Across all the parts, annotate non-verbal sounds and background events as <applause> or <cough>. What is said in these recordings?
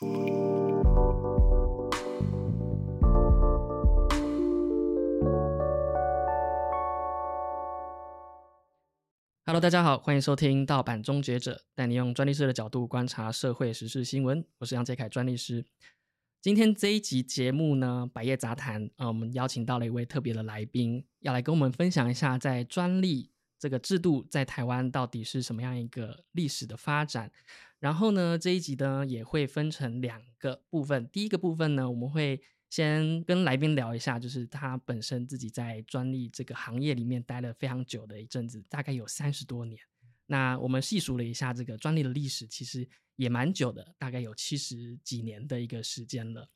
Hello，大家好，欢迎收听《盗版终结者》，带你用专利师的角度观察社会时事新闻。我是杨杰凯专利师。今天这一集节目呢，百业杂谈啊，我们邀请到了一位特别的来宾，要来跟我们分享一下在专利这个制度在台湾到底是什么样一个历史的发展。然后呢，这一集呢也会分成两个部分。第一个部分呢，我们会先跟来宾聊一下，就是他本身自己在专利这个行业里面待了非常久的一阵子，大概有三十多年。那我们细数了一下这个专利的历史，其实也蛮久的，大概有七十几年的一个时间了。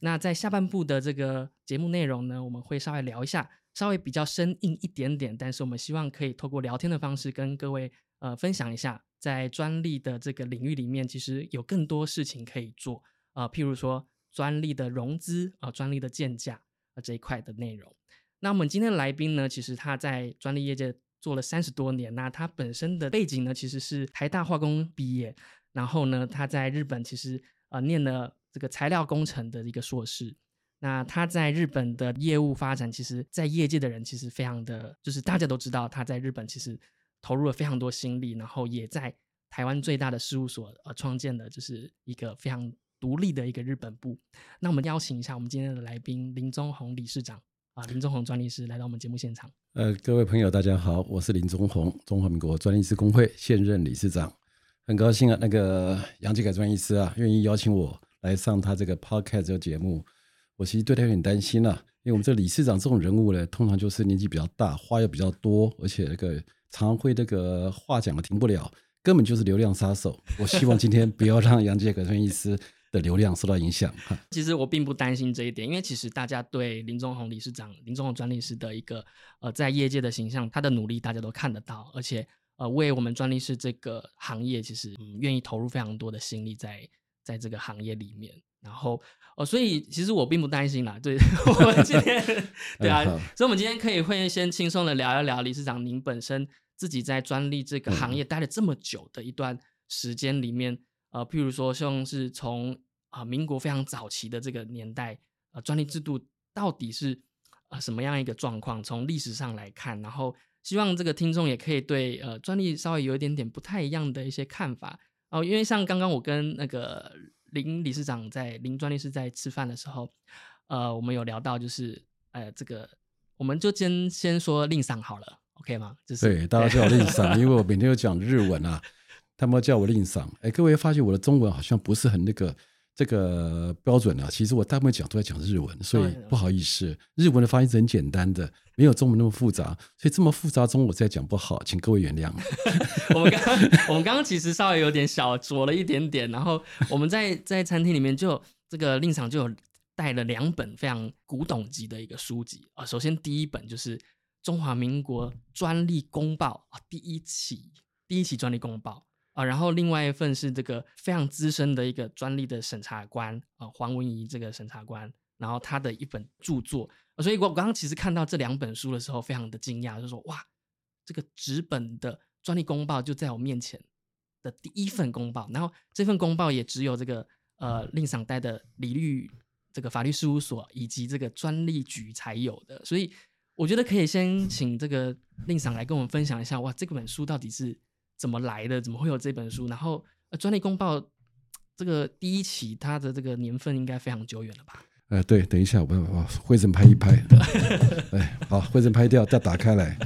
那在下半部的这个节目内容呢，我们会稍微聊一下，稍微比较生硬一点点，但是我们希望可以透过聊天的方式跟各位呃分享一下，在专利的这个领域里面，其实有更多事情可以做啊，譬如说专利的融资啊、专利的建价啊这一块的内容。那我们今天的来宾呢，其实他在专利业界做了三十多年，那他本身的背景呢，其实是台大化工毕业，然后呢，他在日本其实呃念了这个材料工程的一个硕士。那他在日本的业务发展，其实在业界的人其实非常的，就是大家都知道他在日本其实投入了非常多心力，然后也在台湾最大的事务所呃创建了就是一个非常独立的一个日本部。那我们邀请一下我们今天的来宾林宗宏理事长啊，林宗宏专利师来到我们节目现场。呃，各位朋友，大家好，我是林宗宏，中华民国专利师工会现任理事长，很高兴啊，那个杨继凯专利师啊，愿意邀请我来上他这个 podcast 这个节目。我其实对他有点担心啊，因为我们这理事长这种人物呢，通常就是年纪比较大，话又比较多，而且那个常会这个话讲的停不了，根本就是流量杀手。我希望今天不要让杨杰凯专利师的流量受到影响哈。<laughs> 其实我并不担心这一点，因为其实大家对林忠宏理事长、林忠宏专利师的一个呃在业界的形象，他的努力大家都看得到，而且呃为我们专利师这个行业，其实嗯愿意投入非常多的心力在在这个行业里面。然后哦，所以其实我并不担心啦。对 <laughs> 我们今天 <laughs> 对啊，所以我们今天可以会先轻松的聊一聊理事长您本身自己在专利这个行业待了这么久的一段时间里面，呃，譬如说像是从啊民国非常早期的这个年代，呃，专利制度到底是呃什么样一个状况？从历史上来看，然后希望这个听众也可以对呃专利稍微有一点点不太一样的一些看法哦，因为像刚刚我跟那个。林理事长在林专律师在吃饭的时候，呃，我们有聊到，就是呃，这个我们就先先说令赏好了，OK 吗？就是对，大家叫我令赏，因为我每天有讲日文啊，他们叫我令赏。哎，各位发现我的中文好像不是很那个这个标准啊。其实我大部分讲都在讲日文，所以不好意思，日文的发音是很简单的，没有中文那么复杂，所以这么复杂中我再讲不好，请各位原谅。<laughs> 我们刚刚我们刚刚其实稍微有点小拙了一点点，然后我们在 <laughs> 在餐厅里面就这个令场就有带了两本非常古董级的一个书籍啊。首先第一本就是中华民国专利公报啊，第一期第一期专利公报啊，然后另外一份是这个非常资深的一个专利的审查官啊，黄文仪这个审查官，然后他的一本著作。所以我刚刚其实看到这两本书的时候，非常的惊讶，就说哇，这个纸本的。专利公报就在我面前的第一份公报，然后这份公报也只有这个呃令赏带的李律这个法律事务所以及这个专利局才有的，所以我觉得可以先请这个令赏来跟我们分享一下，哇，这本书到底是怎么来的？怎么会有这本书？然后专利公报这个第一期它的这个年份应该非常久远了吧？呃，对，等一下我把会诊拍一拍，<laughs> 哎，好，会诊拍掉，再打开来。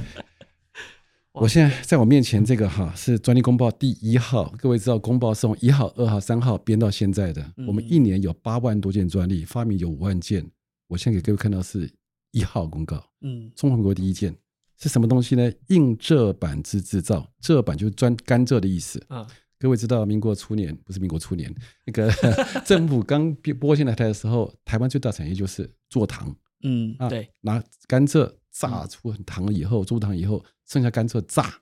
我现在在我面前这个哈是专利公报第一号，各位知道公报是从一号、二号、三号编到现在的。我们一年有八万多件专利，发明有五万件。我现在给各位看到是一号公告，嗯，中华民国第一件是什么东西呢？硬蔗板之制造，蔗板就是专甘蔗的意思啊。各位知道民国初年不是民国初年，那个 <laughs> 政府刚拨进来台的时候，台湾最大产业就是做糖，嗯啊，对，拿甘蔗榨出糖以后，做糖以后。剩下甘蔗榨，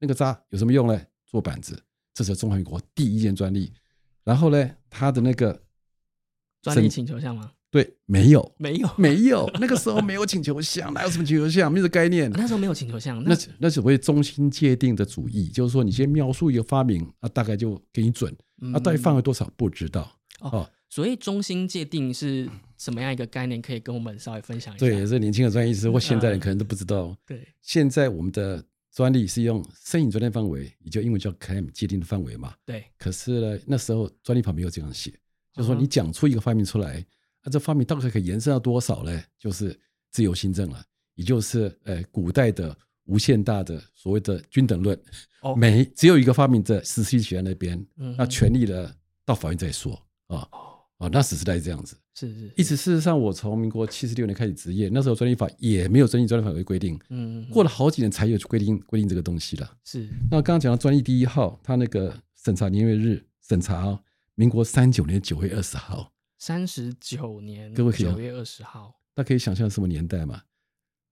那个榨有什么用呢？做板子，这是中华民国第一件专利。然后呢，它的那个专利请求项吗？对，没有，没有，没有。<laughs> 那个时候没有请求项，哪有什么请求项？没有概念。那时候没有请求项，那那是为中心界定的主义，就是说你先描述一个发明，啊，大概就给你准，啊，到底范围多少不知道。哦，所谓中心界定是什么样一个概念？可以跟我们稍微分享一下？对，这年轻的专业医师或现在人可能都不知道。对，现在我们的专利是用申请专利范围，也就英文叫 claim 界定的范围嘛。对。可是呢，那时候专利法没有这样写，就是说你讲出一个发明出来，那这发明大概可以延伸到多少呢？就是自由新政了，也就是呃古代的无限大的所谓的均等论。哦。每只有一个发明者实施权那边，那权利呢到法院再说啊。哦，那史时代是这样子，是是，一直事实上，我从民国七十六年开始执业，那时候专利法也没有专利专利法规规定，嗯，过了好几年才有规定规定这个东西了。是，那刚刚讲到专利第一号，它那个审查年月日审查，民国三九年九月二十号，三十九年，九月二十号，那可以想象什么年代嘛？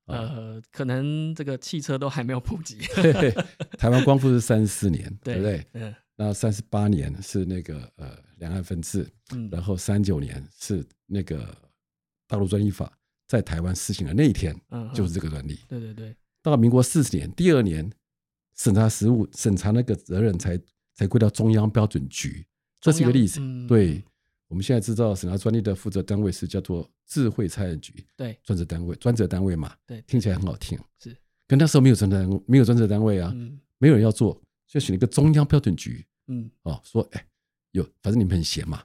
呃，可能这个汽车都还没有普及，台湾光复是三十四年，<laughs> 对不对？嗯。那三十八年是那个呃两岸分治，嗯，然后三九年是那个大陆专利法在台湾施行的那一天，嗯，就是这个专利。对对对。到民国四十年，第二年审查实务审查那个责任才才归到中央标准局，这是一个例子。对，我们现在知道审查专利的负责单位是叫做智慧财产局，对，专责单位专责单位嘛，对，听起来很好听。是，可那时候没有专责没有专责单位啊，没有人要做。就选了一个中央标准局，嗯，哦，说，哎，有，反正你们很闲嘛。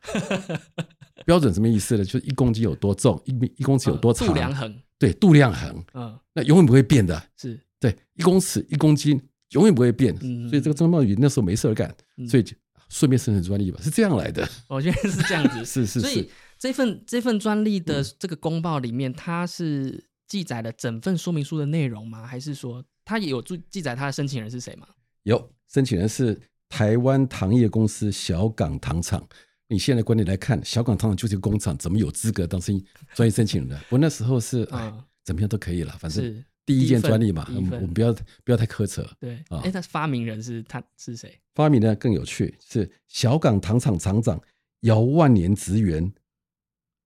<laughs> 标准什么意思呢？就是一公斤有多重，一米一公尺有多长，度量衡，对，度量衡，嗯，那永远不会变的，是对，一公尺一公斤永远不会变，所以这个中央标准局那时候没事干，所以顺便申请专利吧，是这样来的。我觉得是这样子，<laughs> 是是，所以这份这份专利的这个公报里面，它是记载了整份说明书的内容吗？还是说它也有注记载它的申请人是谁吗？有。申请人是台湾糖业公司小港糖厂。你现在观点来看，小港糖厂就是个工厂，怎么有资格当申专业申请人的？我那时候是，哎，怎么样都可以了，反正第一件专利嘛，我们不要不要太苛责。对啊，哎，他发明人是他是谁？发明人更有趣，是小港糖厂厂长姚万年职员。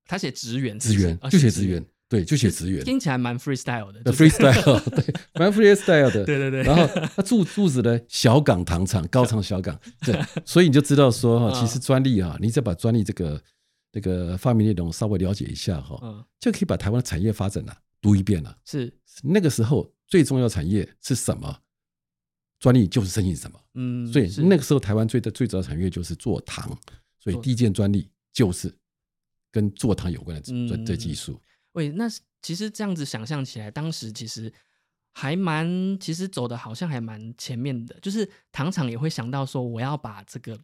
他写职员，职员就写职员。对，就写职员，听起来蛮 freestyle 的。freestyle，对，<laughs> 蛮 freestyle 的。对对对。然后他住住址呢，小港糖厂，高厂小港。<laughs> 对，所以你就知道说哈，其实专利啊，你只要把专利这个这个发明内容稍微了解一下哈，就可以把台湾的产业发展啊读一遍了。是那个时候最重要产业是什么？专利就是申请什么？嗯，所以那个时候台湾最的最主要产业就是做糖，所以第一件专利就是跟做糖有关的专这技术。喂，那其实这样子想象起来，当时其实还蛮，其实走的好像还蛮前面的。就是糖厂也会想到说，我要把这个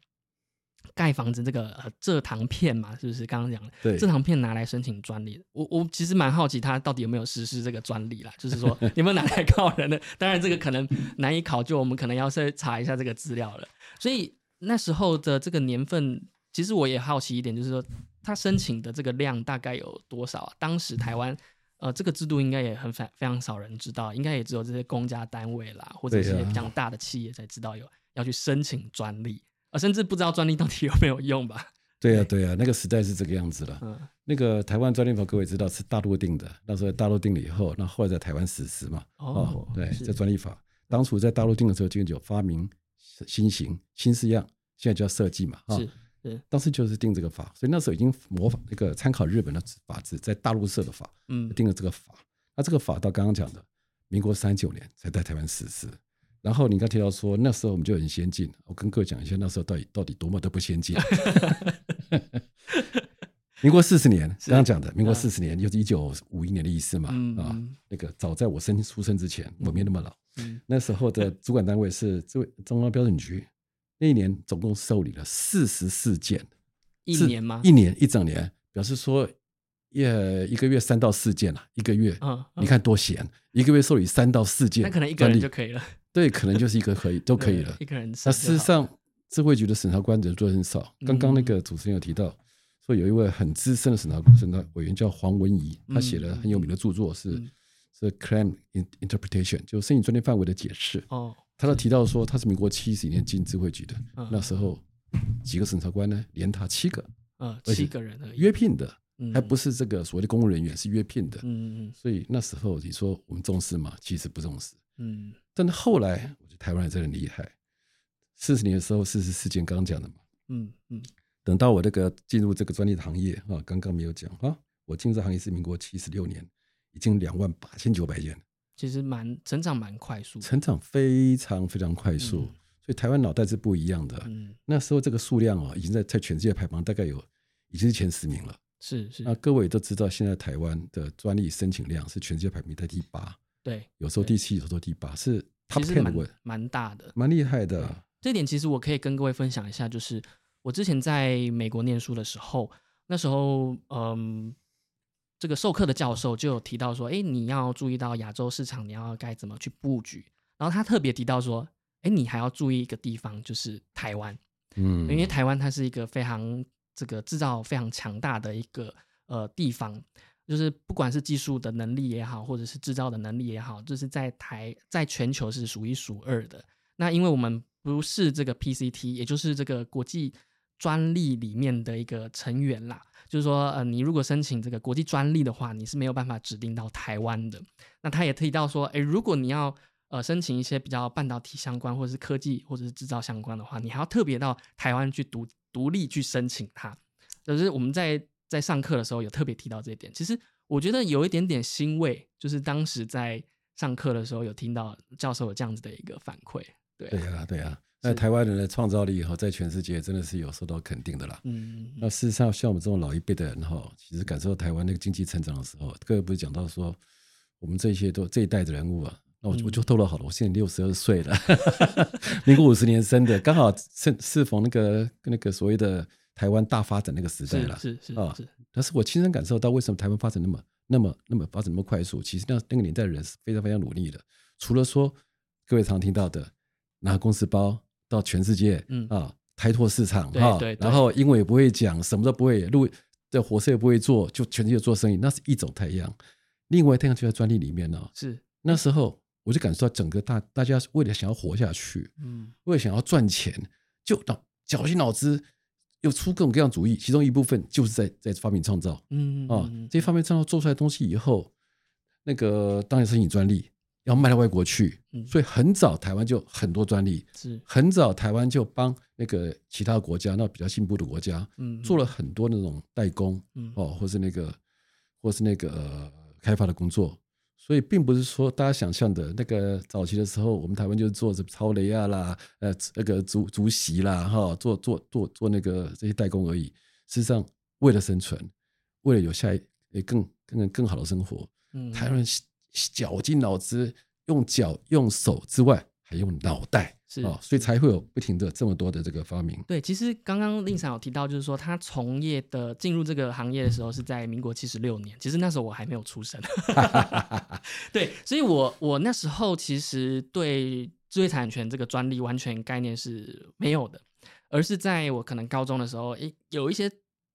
盖房子这个呃蔗糖片嘛，是不是刚刚讲的蔗糖片拿来申请专利？我我其实蛮好奇，他到底有没有实施这个专利啦？就是说 <laughs> 有没有拿来告人的？当然这个可能难以考究，我们可能要再查一下这个资料了。所以那时候的这个年份，其实我也好奇一点，就是说。他申请的这个量大概有多少啊？当时台湾，呃，这个制度应该也很非非常少人知道，应该也只有这些公家单位啦，或者一些比较大的企业才知道有要去申请专利，啊，甚至不知道专利到底有没有用吧？对呀，对呀，那个时代是这个样子了。嗯，那个台湾专利法，各位知道是大陆定的，那时候大陆定了以后，那后来在台湾实施嘛。哦，对，在专利法当初在大陆定的时候，就有发明新型新式样，现在叫设计嘛。是。当时就是定这个法，所以那时候已经模仿那个参考日本的法制，在大陆设的法，嗯，定了这个法。那这个法到刚刚讲的，民国三九年才在台湾实施。然后你刚提到说那时候我们就很先进，我跟各位讲一下那时候到底到底多么的不先进。<laughs> 民国四十年，刚刚讲的，民国四十年就是一九五一年的意思嘛，啊，那个早在我生出生之前，我没那么老。那时候的主管单位是这位中央标准局。那一年总共受理了四十四件，一年吗？一年一整年，表示说，也一个月三到四件了，一个月，嗯，你看多闲，一个月受理三到四件，那可能一个人就可以了。对，可能就是一个可以都可以了。一个人。那事实上，智慧局的审查官人做很少。刚刚那个主持人有提到，说有一位很资深的审查审查委员叫黄文仪，他写了很有名的著作是是 Claim Interpretation，就申请专利范围的解释。哦。他都提到说，他是民国七十年进智慧局的，那时候几个审查官呢，连他七个，啊，七个人约聘的，还不是这个所谓的公务人员，是约聘的。嗯嗯。所以那时候你说我们重视吗？其实不重视。嗯。但是后来，我觉得台湾人真的厉害。四十年的时候，四十四件刚刚讲的嘛。嗯嗯。等到我这个进入这个专利的行业啊，刚刚没有讲啊，我进入这行业是民国七十六年，已经两万八千九百件，其实蛮成长蛮快速，成长非常非常快速。所以台湾脑袋是不一样的。嗯，那时候这个数量哦，已经在在全世界排行大概有已经是前十名了。是是。那各位都知道，现在台湾的专利申请量是全世界排名在第八。对，有时候第七，有时候第八，是 top ten 的位，蛮大的，蛮厉害的。这点其实我可以跟各位分享一下，就是我之前在美国念书的时候，那时候嗯，这个授课的教授就有提到说，哎，你要注意到亚洲市场，你要该怎么去布局。然后他特别提到说。哎，你还要注意一个地方，就是台湾，嗯，因为台湾它是一个非常这个制造非常强大的一个呃地方，就是不管是技术的能力也好，或者是制造的能力也好，就是在台在全球是数一数二的。那因为我们不是这个 PCT，也就是这个国际专利里面的一个成员啦，就是说，呃，你如果申请这个国际专利的话，你是没有办法指定到台湾的。那他也提到说，哎，如果你要呃，申请一些比较半导体相关，或者是科技，或者是制造相关的话，你还要特别到台湾去独独立去申请它。就是我们在在上课的时候有特别提到这一点。其实我觉得有一点点欣慰，就是当时在上课的时候有听到教授有这样子的一个反馈。对对啊，对啊。那台湾人的创造力哈，在全世界真的是有受到肯定的啦。嗯。那事实上，像我们这种老一辈的人哈，其实感受到台湾那个经济成长的时候，各位不是讲到说，我们这些都这一代的人物啊。那我我就透露好了，我现在六十二岁了，<laughs> 民国五十年生的，刚好是适逢那个那个所谓的台湾大发展那个时代了，是是啊，是。但是我亲身感受到，为什么台湾发展那么那么那么发展那么快速？其实那那个年代的人是非常非常努力的。除了说各位常听到的拿公司包到全世界，嗯啊，开拓市场哈，然后英文也不会讲，什么都不会，路的火车也不会坐，就全世界做生意，那是一种太阳。另外太阳就在专利里面呢，是那时候。我就感受到整个大大家为了想要活下去，嗯，为了想要赚钱，就脑绞尽脑汁，又出各种各样主意。其中一部分就是在在发明创造，嗯啊，这些发明创造做出来东西以后，那个当然申请专利，要卖到外国去，所以很早台湾就很多专利，是。很早台湾就帮那个其他国家，那比较进步的国家，嗯，做了很多那种代工，嗯。哦，或是那个或是那个开发的工作。所以并不是说大家想象的那个早期的时候，我们台湾就是做什么超雷亚啦，呃，那个竹竹席啦，哈，做做做做那个这些代工而已。事实上，为了生存，为了有下一更更更好的生活，嗯，台湾人绞尽脑汁，用脚用手之外。还用脑袋是啊，所以才会有不停的这么多的这个发明。对，其实刚刚令长有提到，就是说他从业的进入这个行业的时候是在民国七十六年，其实那时候我还没有出生。<laughs> 对，所以我我那时候其实对智慧产权这个专利完全概念是没有的，而是在我可能高中的时候，诶，有一些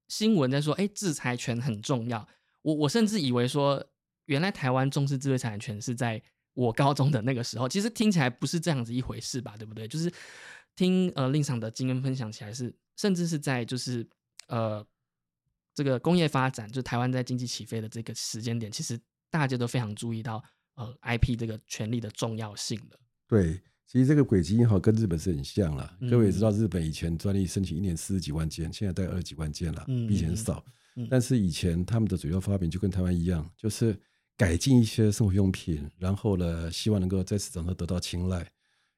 新闻在说，诶，制裁权很重要。我我甚至以为说，原来台湾重视智慧产权是在。我高中的那个时候，其实听起来不是这样子一回事吧，对不对？就是听呃令上的经验分享起来是，甚至是在就是呃这个工业发展，就台湾在经济起飞的这个时间点，其实大家都非常注意到呃 IP 这个权利的重要性了。对，其实这个轨迹好跟日本是很像了。各位也知道，日本以前专利申请一年四十几万件，现在大概二十几万件了，比以前少。但是以前他们的主要发明就跟台湾一样，就是。改进一些生活用品，然后呢，希望能够在市场上得到青睐。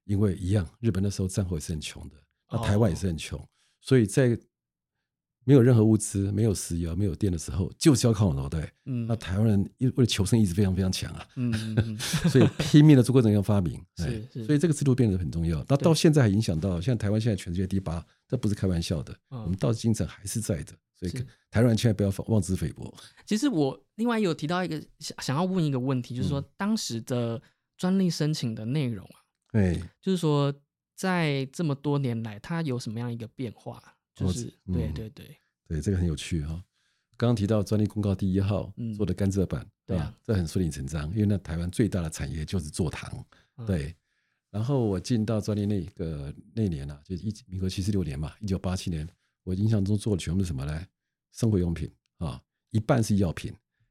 因为一样，日本那时候战后也是很穷的，那台湾也是很穷，所以在没有任何物资、没有石油、没有电的时候，就是要靠脑袋。嗯，那台湾人为了求生意志非常非常强啊，嗯，<laughs> 所以拼命的做各种各样发明。<laughs> 是是，所以这个制度变得很重要。那到现在还影响到，像台湾现在全世界第八，这不是开玩笑的。我们到精神还是在的。所以台湾千万不要妄自菲薄。其实我另外有提到一个想想要问一个问题，就是说当时的专利申请的内容啊，对，就是说在这么多年来，它有什么样一个变化？就是对对对对，这个很有趣哈。刚刚提到专利公告第一号做的甘蔗版，对啊，这很顺理成章，因为那台湾最大的产业就是做糖，对。然后我进到专利那个那年啊，就一民国七十六年嘛，一九八七年。我印象中做的全部是什么呢？生活用品啊，一半是药品，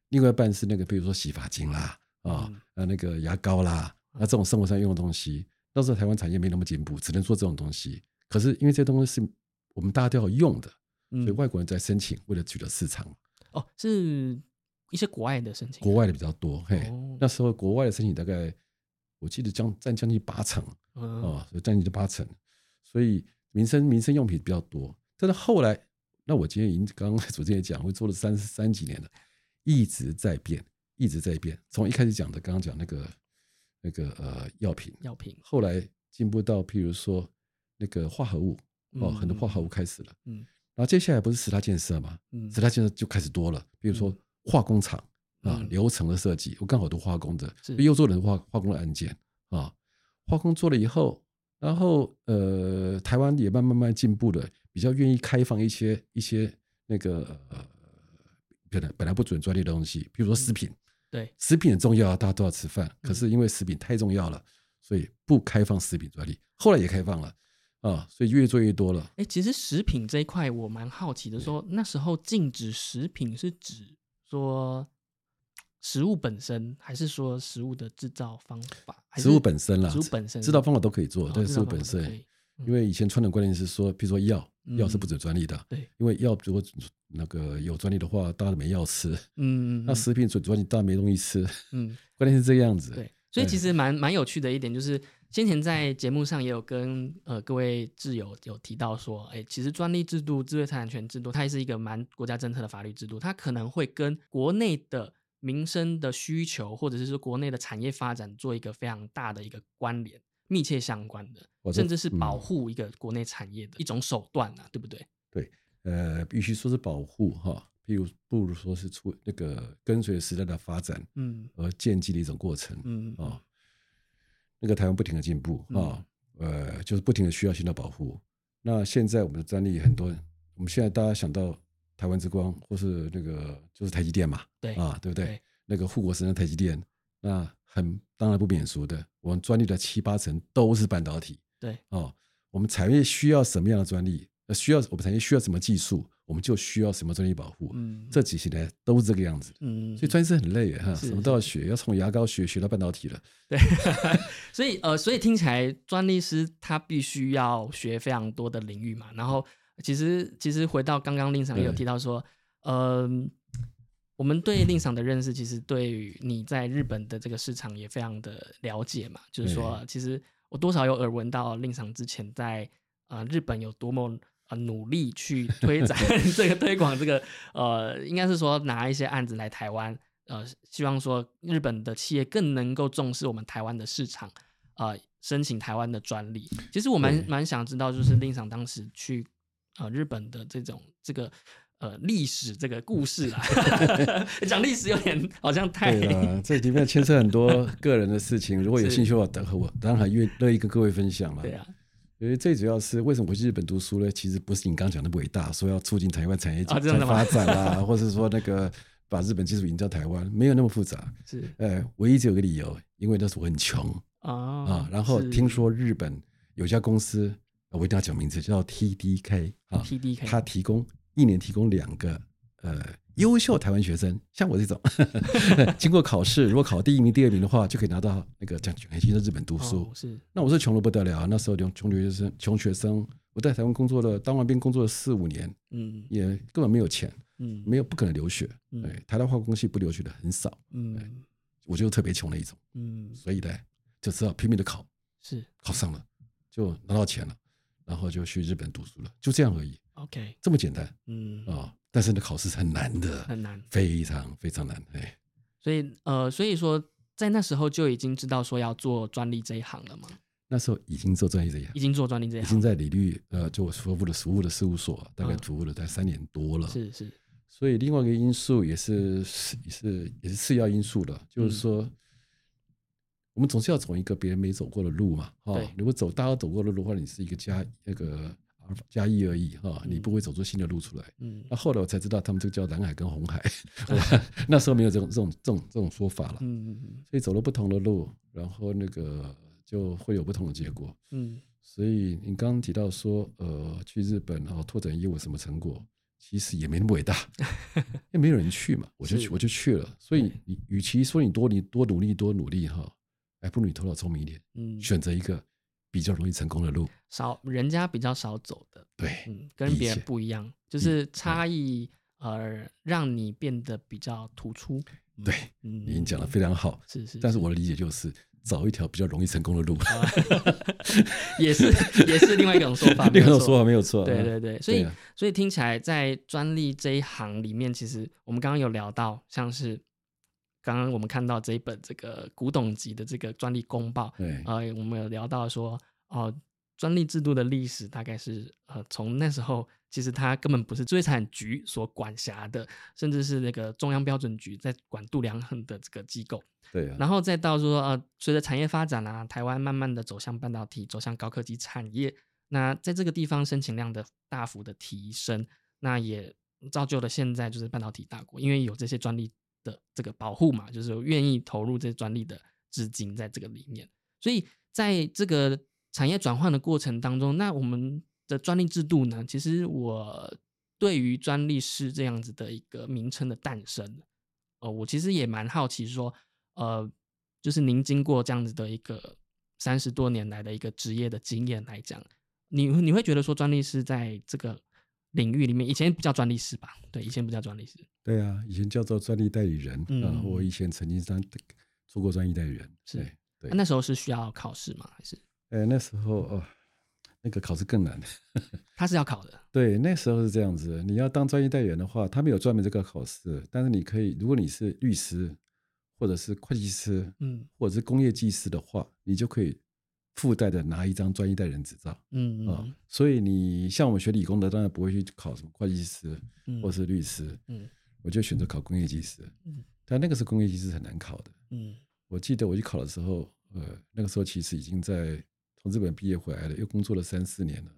另外一半是那个，比如说洗发精啦，啊，呃，那个牙膏啦，那这种生活上用的东西。那时候台湾产业没那么进步，只能做这种东西。可是因为这东西是我们大家都要用的，嗯所以外国人在申请，为了取得市场，哦，是一些国外的申请，国外的比较多。嘿，哦那时候国外的申请大概我记得将占将近八成嗯啊，所以将近八成，所以民生民生用品比较多。但是后来，那我今天已经刚刚主持人也讲，我做了三三几年了，一直在变，一直在变。从一开始讲的，刚刚讲那个那个呃药品，药品后来进步到譬如说那个化合物哦，嗯很多化合物开始了。嗯然后接下来不是十大建设嘛？嗯十大建设就开始多了，比如说化工厂啊嗯，流程的设计，我刚好读化工的，又做了化化工的案件啊。化工做了以后，然后呃，台湾也慢慢慢进步了，比较愿意开放一些一些那个呃，本来本来不准专利的东西，比如说食品，对食品很重要啊，大家都要吃饭。可嗯是因为食品太重要了，所以不开放食品专利。后来也开放了啊，所以越做越多了。哎，其实食品这一块我蛮好奇的，说那时候禁止食品是指说食物本身，还是说食物的制造方法？食物本身啦，食物本身制造方法都可以做哦，但是食物本身因为以前传统观念是说，比如说药，药是不准专利的，嗯对，因为药如果那个有专利的话，大家都没药吃。嗯，那食品准专利，大家没东西吃。嗯，<laughs> 关键是这个样子。对，所以其实蛮蛮有趣的一点就是，先前在节目上也有跟呃各位挚友有提到说，哎，其实专利制度、智慧财产权制度，它也是一个蛮国家政策的法律制度，它可能会跟国内的民生的需求，或者是说国内的产业发展做一个非常大的一个关联、密切相关的，甚至是嗯保护一个国内产业的一种手段啊，对不对？对，呃，必须说是保护哈，譬如不如说是出那个跟随时代的发展嗯而建基的一种过程嗯啊。那个台湾不停的进步啊，呃，就是不停的需要新的保护。那现在我们的专利很多，我们现在大家想到台湾之光或是那个就是台积电嘛，对啊，对不对？对那个护国神山台积电，那很当然不免俗的，我们专利的七八成都是半导体对，哦。我们产业需要什么样的专利？呃，需要我们产业需要什么技术，我们就需要什么专利保护。嗯，这几十年都是这个样子，嗯，所以专利是很累哈，是什么都要学，要从牙膏学学到半导体了。对，<laughs> 所以呃，所以听起来专利师他必须要学非常多的领域嘛。然后其实其实回到刚刚令赏也有提到说，嗯、我们对令赏的认识，其实对于你在日本的这个市场也非常的了解嘛。就是说，其实我多少有耳闻到令赏之前在呃日本有多么。呃，努力去推展 <laughs> 这个推广这个呃，应该是说拿一些案子来台湾，呃，希望说日本的企业更能够重视我们台湾的市场，呃，申请台湾的专利。其实我蛮蛮想知道，就是令赏当时去呃日本的这种这个呃历史这个故事啦，<laughs> 讲历史有点好像太对了，这里面牵涉很多 <laughs> 个人的事情，如果有兴趣的话，等和我当然还愿乐意跟各位分享了。对啊，因为最主要是为什么我去日本读书呢？其实不是你刚刚讲的伟大，说要促进台湾产业啊真的发展啦，<laughs> 或者说那个把日本技术引到台湾，没有那么复杂。是呃，唯一只有个理由，因为那时候我很穷啊啊。然后听说日本有家公司，我一定要讲名字，叫 TDK 啊，TDK 他提供一年提供两个呃优秀台湾学生，像我这种，<laughs> 经过考试，如果考第一名、第二名的话，就可以拿到那个奖学金，在日本读书。哦是那我是穷的不得了啊！那时候穷穷学生，穷学生，我在台湾工作了，当完兵工作了四五年，嗯也根本没有钱，嗯没有不可能留学。嗯对，台大化工系不留学的很少，嗯我就特别穷的一种，嗯所以呢，就只好拼命的考，是考上了，就拿到钱了，然后就去日本读书了，就这样而已，OK。这么简单。嗯。啊！但是呢，考试是很难的，很难。非常非常难，哎，所以呃，所以说在那时候就已经知道说要做专利这一行了吗，那时候已经做专利这一行。已，经做专利这一行。已经在理律呃，就我服务的服务的事务所，大概嗯服务了大概三年多了，是是。所以另外一个因素也是是也是也是次要因素了，就是说，我们总是要走一个别人没走过的路嘛，哈、对。如果走大家走过的路的话，你是一个加那个加一而已哈、你不会走出新的路出来。嗯。那后来我才知道，他们这个叫蓝海跟红海，<laughs> <laughs> 那时候没有这种这种这种这种说法了，嗯嗯所以走了不同的路，然后那个就会有不同的结果。嗯。所以你刚刚提到说，呃，去日本然后拓展业务什么成果？其实也没那么伟大，<laughs> 因为没有人去嘛，我就去我就去了。所以你与其说你多你多努力多努力哈，还不如你头脑聪明一点，嗯选择一个比较容易成功的路。少人家比较少走的，对，嗯，跟别人不一样，就是差异而，让你变得比较突出。对，嗯，您讲的非常好，是是。但是我的理解就是找一条比较容易成功的路，<laughs> 也是也是另外一种说法，<laughs> 另外一种说法没有错。对对对，所以所以听起来在专利这一行里面，其实我们刚刚有聊到，像是刚刚我们看到这一本这个古董级的这个专利公报，对，呃，我们有聊到说哦。专利制度的历史大概是呃，从那时候其实它根本不是知识产局所管辖的，甚至是那个中央标准局在管度量衡的这个机构。对。然后再到说呃，随着产业发展啊，台湾慢慢的走向半导体，走向高科技产业。那在这个地方申请量的大幅的提升，那也造就了现在就是半导体大国，因为有这些专利的这个保护嘛，就是愿意投入这专利的资金在这个里面。所以在这个产业转换的过程当中，那我们的专利制度呢？其实我对于专利师这样子的一个名称的诞生，呃，我其实也蛮好奇，说，呃，就是您经过这样子的一个三十多年来的一个职业的经验来讲，你你会觉得说，专利师在这个领域里面，以前不叫专利师吧？对，以前不叫专利师。对啊，以前叫做专利代理人。嗯，我以前曾经当做过专利代理人。是，对。那时候是需要考试吗？还是？哎，那时候哦，那个考试更难。<laughs> 他是要考的。对，那时候是这样子。你要当专业代言的话，他没有专门这个考试，但是你可以，如果你是律师或者是会计师，嗯，或者是工业技师的话，你就可以附带的拿一张专业代人执照。嗯啊，所以你像我们学理工的，当然不会去考什么会计师或是律师。嗯，我就选择考工业技师。嗯，但那个时候工业技师很难考的。嗯，我记得我去考的时候，呃，那个时候其实已经在。从日本毕业回来了，又工作了三四年了，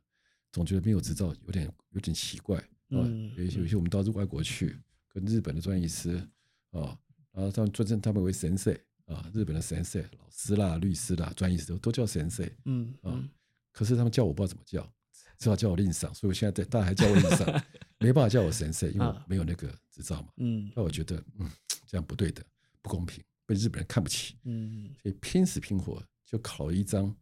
总觉得没有执照有点有点奇怪啊。有些有些我们到外国去，跟日本的专业师啊，然后他们尊称他们为神社啊，日本的神社老师啦、律师啦、专业师都都叫神社。嗯啊，可是他们叫我不知道怎么叫，只好叫我令赏，所以我现在在大家还叫我令赏，<laughs> 没办法叫我神社，因为没有那个执照嘛。嗯，那我觉得嗯这样不对的，不公平，被日本人看不起。嗯，所以拼死拼活就考了一张。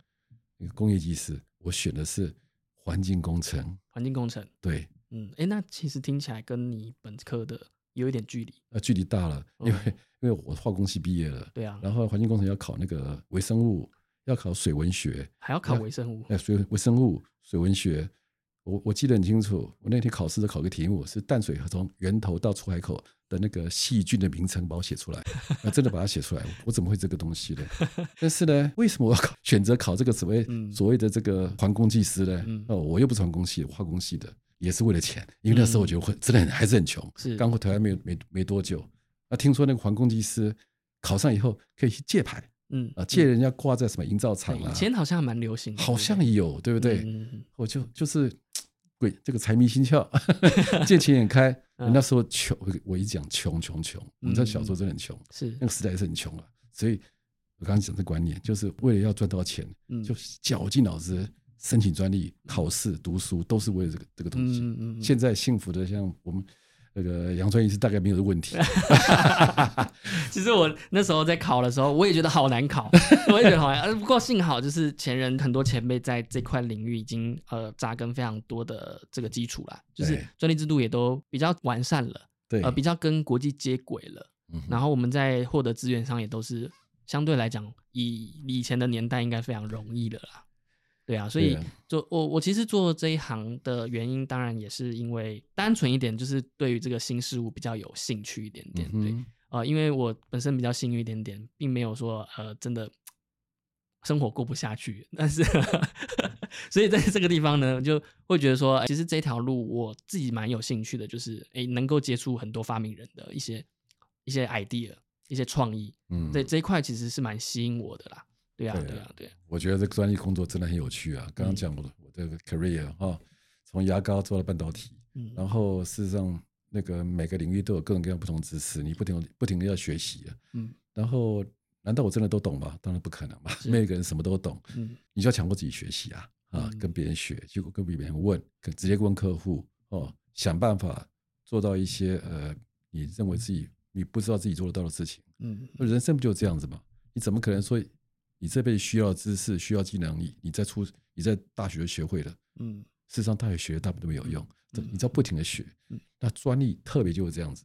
那个工业技师，我选的是环境工程。环境工程，对，嗯，哎，那其实听起来跟你本科的有一点距离。呃，距离大了，因为因为我化工系毕业了，对啊，然后环境工程要考那个微生物，要考水文学，还要考微生物。哎，水微生物、水文学，我我记得很清楚。我那天考试的考个题目是淡水河从源头到出海口。的那个细菌的名称，把我写出来，<laughs> 啊，真的把它写出来，我怎么会这个东西呢？<laughs> 但是呢，为什么我要考选择考这个所谓所谓的这个环工技师呢？哦，我又不是环工系，化工系的，也是为了钱，因为那时候我觉得很真的很还是很穷，是。刚回台湾没有没没多久，那，听说那个黄工技师考上以后可以去借牌，嗯啊，借人家挂在什么营造厂啊，以前好像蛮流行，好像有，对不对？我就就是。鬼，这个财迷心窍，<laughs> <laughs> 见钱眼开。那时候穷，我一讲穷穷穷，我们在小时候真的很穷，是。那个时代也是很穷啊。所以我刚刚讲的观念，就是为了要赚到钱，就绞尽脑汁申请专利、考试、读书，都是为了这个这个东西。现在幸福的像我们。那个杨专医师大概没有问题。<laughs> 其实我那时候在考的时候，我也觉得好难考，<laughs> 我也觉得好难。不过幸好就是前人很多前辈在这块领域已经呃扎根非常多的这个基础了，就是专利制度也都比较完善了，对，呃，比较跟国际接轨了。然后我们在获得资源上也都是相对来讲，以以前的年代应该非常容易的啦。对啊，所以做我我其实做这一行的原因，当然也是因为单纯一点，就是对于这个新事物比较有兴趣一点点。对，呃，因为我本身比较幸运一点点，并没有说呃真的生活过不下去，<laughs> 但是 <laughs> 所以在这个地方呢，就会觉得说，其实这条路我自己蛮有兴趣的，就是诶能够接触很多发明人的一些一些 idea，一些创意，嗯，对这一块其实是蛮吸引我的啦。对啊，对啊，对。我觉得这个专利工作真的很有趣啊！刚刚讲我的我这个 career 哈，从牙膏做到半导体，嗯，然后事实上那个每个领域都有各种各样不同知识，你不停不停的要学习啊，嗯，然后难道我真的都懂吗？当然不可能嘛，每个人什么都懂，嗯，你就要强迫自己学习啊，啊，跟别人学，结果跟别人问，跟直接问客户哦，想办法做到一些呃，你认为自己你不知道自己做得到的事情，嗯，人生不就这样子吗？你怎么可能说？你这辈子需要的知识、需要技能，你你在出你在大学就学会了。嗯事实上，大学学大部分都没有用，这嗯你要不停的学嗯。那专利特别就是这样子，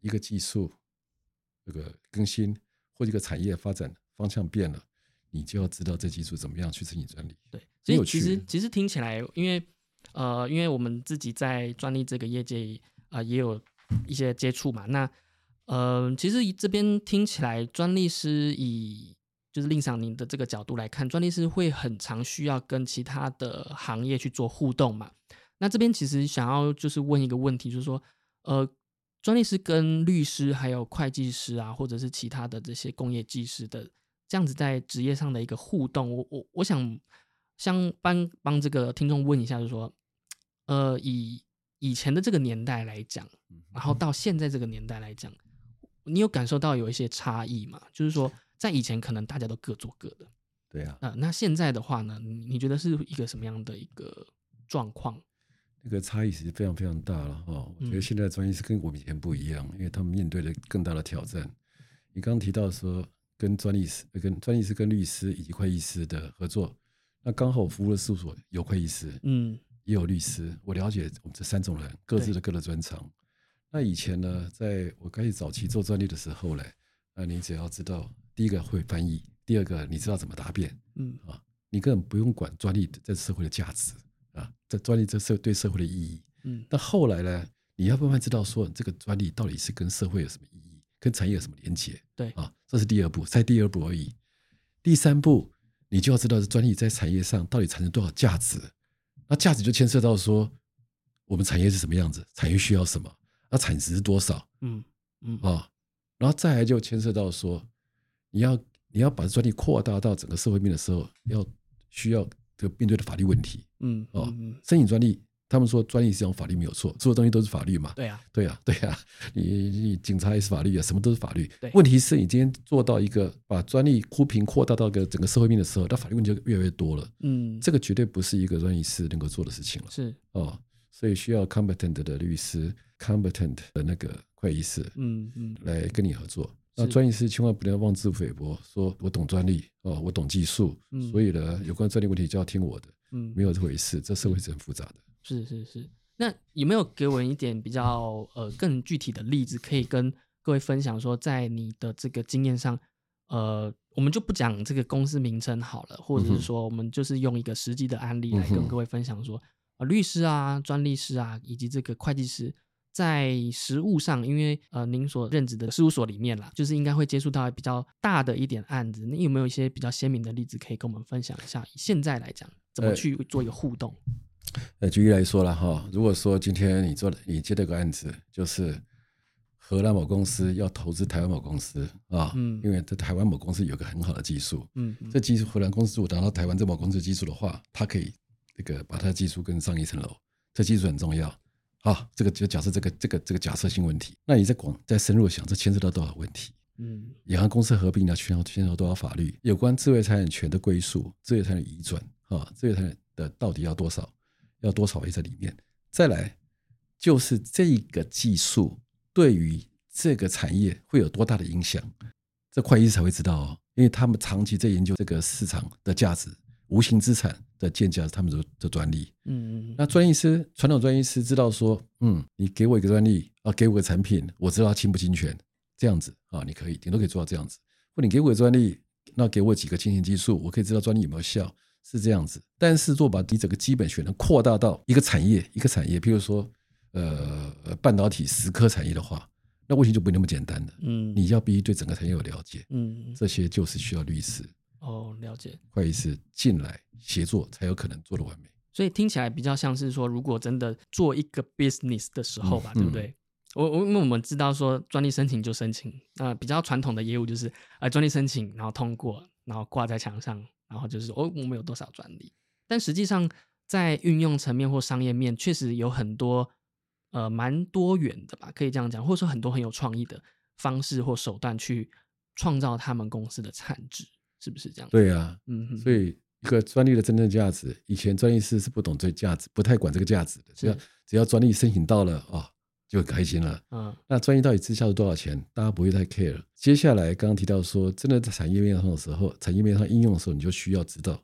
一个技术这个更新或者一个产业发展方向变了，你就要知道这技术怎么样去申请专利。对，所以其实其实听起来，因为呃，因为我们自己在专利这个业界啊、呃也有一些接触嘛。那呃，其实这边听起来，专利是以就是令赏您的这个角度来看，专利师会很常需要跟其他的行业去做互动嘛。那这边其实想要就是问一个问题，就是说，呃，专利师跟律师还有会计师啊，或者是其他的这些工业技师的这样子在职业上的一个互动，我我我想想帮帮这个听众问一下，就是说，呃，以以前的这个年代来讲，然后到现在这个年代来讲，你有感受到有一些差异吗？就是说，在以前可能大家都各做各的，对啊，那、那现在的话呢，你你觉得是一个什么样的一个状况？那个差异其实非常非常大了哈。我觉得嗯现在的专业是跟我们以前不一样，因为他们面对了更大的挑战。你刚刚提到说跟专利师、呃跟专利师、跟律师以及会计师的合作，那刚好我服务的事务所有会计师，嗯也有律师，我了解我们这三种人各自的各的专长。那以前呢，在我开始早期做专利的时候呢，那你只要知道第一个会翻译，第二个你知道怎么答辩嗯啊，你根本不用管专利在社会的价值啊，在专利这社对社会的意义。嗯但后来呢，你要慢慢知道说这个专利到底是跟社会有什么意义，跟产业有什么连接。对啊，这是第二步，在第二步而已。第三步，你就要知道这专利在产业上到底产生多少价值。那价值就牵涉到说，我们产业是什么样子，产业需要什么，那产值是多少嗯嗯啊？然后再来就牵涉到说，你要你要把专利扩大到整个社会面的时候，要需要这个面对的法律问题。嗯哦申请专利，他们说专利是一种法律没有错，所有东西都是法律嘛。对啊，对呀、对呀、你你警察也是法律啊，什么都是法律对。问题是你今天做到一个把专利铺平扩大到个整个社会面的时候，那法律问题就越来越多了。嗯，这个绝对不是一个专利师能够做的事情了是哦，所以需要 competent 的律师，competent 的那个会计师嗯嗯来跟你合作。那是专利师千万不能妄自菲薄，说我懂专利哦，我懂技术，嗯所以呢，有关专利问题就要听我的，嗯，没有这回事。这社会是很复杂的。是是是，那有没有给我一点比较呃更具体的例子，可以跟各位分享？说在你的这个经验上，呃，我们就不讲这个公司名称好了，或者是说我们就是用一个实际的案例来跟各位分享说，呃，律师啊、专利师啊，以及这个会计师。在实务上，因为呃，您所任职的事务所里面啦，就是应该会接触到比较大的一点案子。你有没有一些比较鲜明的例子可以跟我们分享一下？现在来讲，怎么呃去做一个互动？呃，举例来说了哈，如果说今天你做的你接到个案子，就是荷兰某公司要投资台湾某公司啊，嗯因为在台湾某公司有个很好的技术，嗯，嗯这技术荷兰公司如果拿到台湾这某公司的技术的话，它可以这个把它的技术更上一层楼，这技术很重要。好，这个就假设这个这个这个假设性问题，那你再广再深入想，这牵涉到多少问题？嗯银行公司合并呢，牵涉牵涉到多少法律？有关智慧财产权的归属、智慧财产权移转啊，智慧财产权的到底要多少？要多少位在里面？再来就是这个技术对于这个产业会有多大的影响？这会计师才会知道哦，因为他们长期在研究这个市场的价值、无形资产的建价是他们的的专利。嗯嗯那专利师，传统专利师知道说，嗯，你给我一个专利啊，给我个产品，我知道它侵不侵权，这样子啊，你可以顶多可以做到这样子。或你给我个专利，那给我几个侵权技术，我可以知道专利有没有效，是这样子。但是做把你整个基本学能扩大到一个产业，一个产业，譬如说，呃，呃半导体十科产业的话，那问题就不那么简单了。嗯，你要必须对整个产业有了解，嗯这些就是需要律师、哦了解，会计师进来协作，才有可能做得完美。所以听起来比较像是说，如果真的做一个 business 的时候吧，嗯对不对？我我因为我们知道说专利申请就申请，那、比较传统的业务就是呃专利申请，然后通过，然后挂在墙上，然后就是哦我们有多少专利，但实际上在运用层面或商业面，确实有很多呃蛮多元的吧，可以这样讲，或者说很多很有创意的方式或手段去创造他们公司的产值，是不是这样？，对呀、嗯哼，所以一个专利的真正价值，以前专利师是不懂这价值，不太管这个价值的。只要只要专利申请到了啊，就很开心了。嗯那专利到底支下是多少钱？大家不会太 care。接下来刚刚提到说，真的在产业面上的时候，产业面上应用的时候，你就需要知道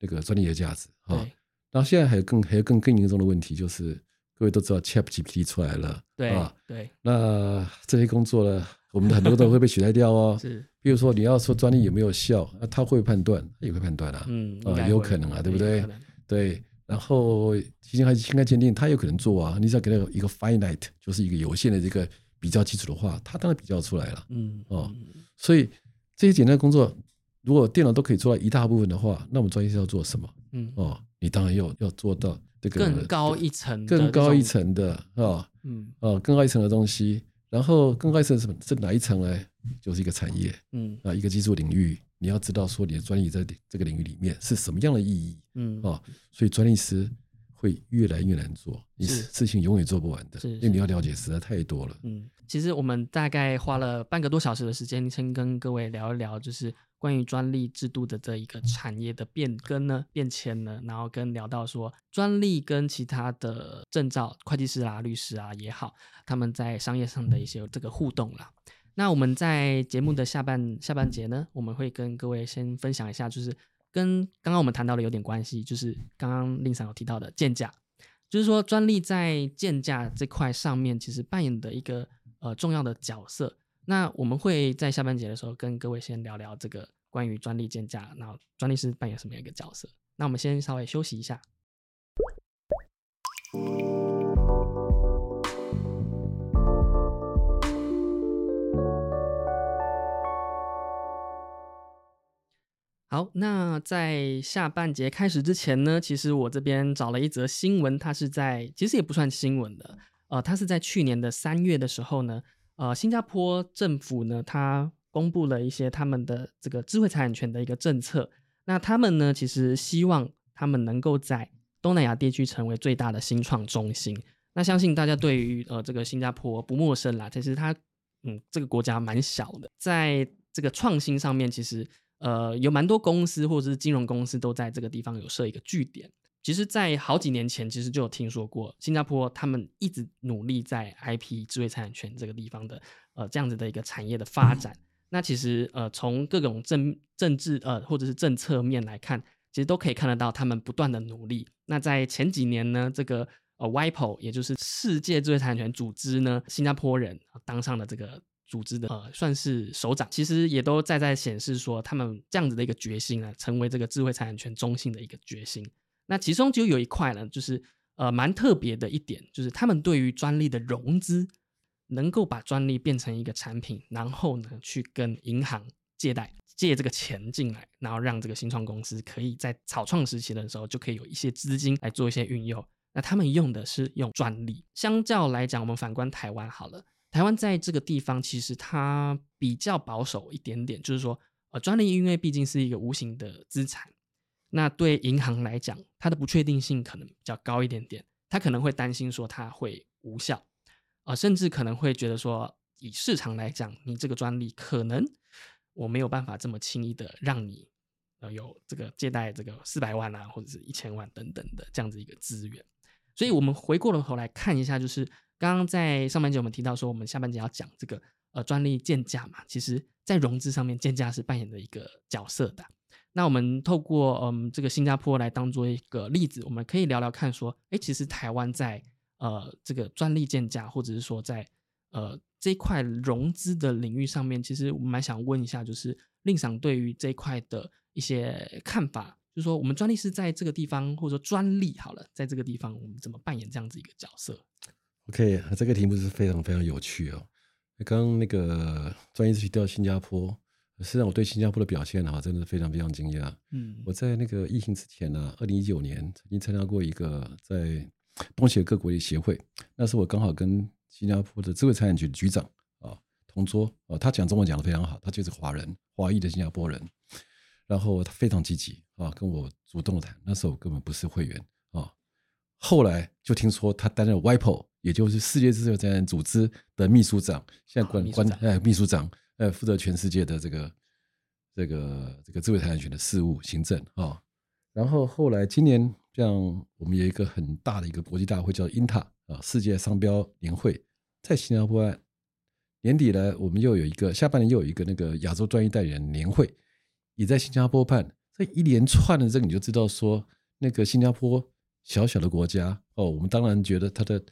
那个专利的价值啊。对然后现在还有更还有更更严重的问题，就是各位都知道 Chat GPT 出来了，对啊，对。那这些工作呢，我们的很多都会被取代掉哦。<laughs> 是。比如说你要说专利有没有效，那他会判断，他也会判断啊，嗯啊有可能啊，对不对？对，然后基金还信刊鉴定，他有可能做啊，你只要给他一个 finite，就是一个有限的这个比较基础的话，他当然比较出来了。嗯哦。嗯。所以这些简单的工作，如果电脑都可以做到一大部分的话，那我们专业是要做什么？嗯。哦，你当然要要做到这个更高一层更高一层的啊嗯哦，更高一层的东西。然后更高一层是什么？是哪一层呢？就是一个产业嗯啊，一个技术领域。你要知道说你的专利在这个领域里面是什么样的意义嗯啊，所以专利师会越来越难做，你是事情永远做不完的，是因为你要了解实在太多了。嗯，其实我们大概花了半个多小时的时间，先跟各位聊一聊，就是关于专利制度的这一个产业的变更呢、变迁呢，然后跟聊到说专利跟其他的证照、会计师啊、律师啊也好，他们在商业上的一些这个互动啦。那我们在节目的下半下半节呢，我们会跟各位先分享一下，就是跟刚刚我们谈到的有点关系，就是刚刚令赏有提到的鉴价，就是说专利在鉴价这块上面其实扮演的一个呃重要的角色。那我们会在下半节的时候跟各位先聊聊这个关于专利鉴价，然后专利师扮演什么样一个角色。那我们先稍微休息一下。好，那在下半节开始之前呢，其实我这边找了一则新闻，它是在其实也不算新闻的，呃，它是在去年的三月的时候呢，呃，新加坡政府呢，它公布了一些他们的这个智慧财产权的一个政策。那他们呢，其实希望他们能够在东南亚地区成为最大的新创中心。那相信大家对于呃这个新加坡不陌生啦，其实它嗯这个国家蛮小的，在这个创新上面，其实呃有蛮多公司或者是金融公司都在这个地方有设一个据点。其实，在好几年前，其实就有听说过新加坡他们一直努力在 IP 智慧财产权这个地方的呃这样子的一个产业的发展。那其实呃从各种政政治呃或者是政策面来看，其实都可以看得到他们不断的努力。那在前几年呢，这个呃 WIPO 也就是世界智慧财产权组织呢，新加坡人当上了这个组织的呃算是首长，其实也都在在显示说他们这样子的一个决心啊，成为这个智慧财产权中心的一个决心。那其中就有一块呢，就是呃蛮特别的一点，就是他们对于专利的融资，能够把专利变成一个产品，然后呢去跟银行借贷，借这个钱进来，然后让这个新创公司可以在草创时期的时候就可以有一些资金来做一些运用。那他们用的是用专利，相较来讲，我们反观台湾好了，台湾在这个地方其实它比较保守一点点，就是说，呃，专利因为毕竟是一个无形的资产，那对银行来讲，它的不确定性可能比较高一点点，它可能会担心说它会无效，啊、甚至可能会觉得说，以市场来讲，你这个专利可能我没有办法这么轻易的让你呃有这个借贷这个四百万啊，或者是一千万等等的这样子一个资源。所以我们回过了头来看一下，就是刚刚在上半节我们提到说，我们下半节要讲这个呃专利建价嘛，其实在融资上面建价是扮演的一个角色的。那我们透过嗯这个新加坡来当做一个例子，我们可以聊聊看说，哎，其实台湾在呃这个专利建价，或者是说在呃这一块融资的领域上面，其实我们蛮想问一下，就是令赏对于这一块的一些看法，就是说我们专利是在这个地方，或者说专利好了，在这个地方我们怎么扮演这样子一个角色？OK，这个题目是非常非常有趣哦。刚刚那个专业是提到新加坡，实际上我对新加坡的表现啊，真的是非常非常惊讶。嗯。我在那个疫情之前呢、啊，二零一九年曾经参加过一个在东协各国的协会，那时候我刚好跟新加坡的智慧财产局局长啊同桌啊，他讲中文讲的非常好，他就是华人，华裔的新加坡人，然后他非常积极啊，跟我主动谈，那时候我根本不是会员啊，后来就听说他担任 WIPO，也就是世界智慧财产组织的秘书长，现在管管哦秘书长。哎秘书长，呃负责全世界的这个这个这个智慧财产权的事务行政啊。然后后来今年像我们有一个很大的一个国际大会叫 INTA 啊世界商标年会在新加坡案年底呢，我们又有一个下半年又有一个那个亚洲专业代理人年会，也在新加坡办。这一连串的这个你就知道说，那个新加坡小小的国家哦，我们当然觉得它的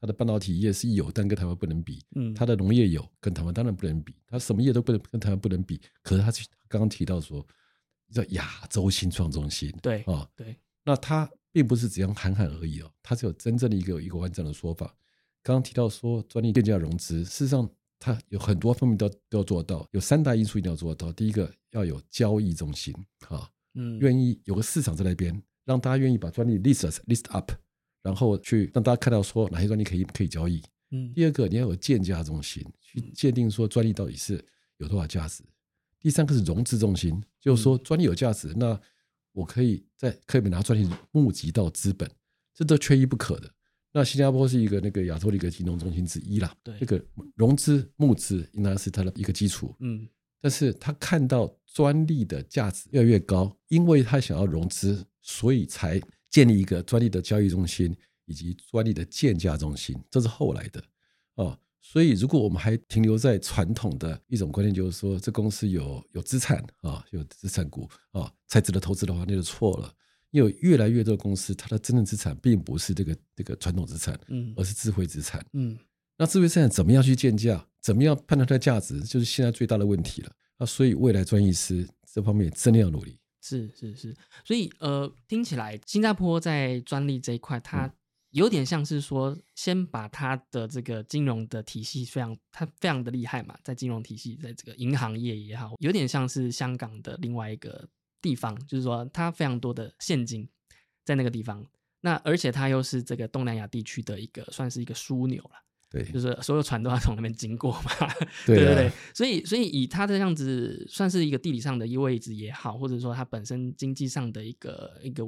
它的半导体业是有，但跟台湾不能比。嗯，它的农业有，跟台湾当然不能比。它什么业都不能跟台湾不能比。可是他刚刚提到说叫亚洲新创中心，对啊，对，那它并不是只样喊喊而已哦，它是有真正的一个一个完整的说法。刚刚提到说专利电价融资，事实上它有很多方面都都要做到，有三大因素一定要做到。第一个要有交易中心啊，嗯，愿意有个市场在那边，让大家愿意把专利 list list up，然后去让大家看到说哪些专利可以可以交易。嗯，第二个你要有鉴价中心，去鉴定说专利到底是有多少价值。第三个是融资中心，就是说专利有价值，那我可以在可以拿专利募集到资本，这都缺一不可的。那新加坡是一个那个亚洲的一个金融中心之一啦，对这个融资募资应该是它的一个基础。嗯，但是他看到专利的价值越来越高，因为他想要融资，所以才建立一个专利的交易中心以及专利的建价中心，这是后来的哦。所以如果我们还停留在传统的一种观念，就是说这公司有有资产啊，有资产股啊，才值得投资的话，那就错了。因为越来越多的公司，它的真正资产并不是这个这个传统资产，嗯而是智慧资产。嗯那智慧资产怎么样去建价，怎么样判断它的价值，就是现在最大的问题了。那所以未来专业师这方面真的要努力。是是是，所以呃，听起来新加坡在专利这一块，它嗯。有点像是说，先把它的这个金融的体系非常，它非常的厉害嘛，在金融体系，在这个银行业也好，有点像是香港的另外一个地方，就是说它非常多的现金在那个地方，那而且它又是这个东南亚地区的一个算是一个枢纽了。对。就是所有船都要从那边经过嘛，对啊。对对，所以所以以它的这样子，算是一个地理上的一个位置也好，或者说它本身经济上的一个一个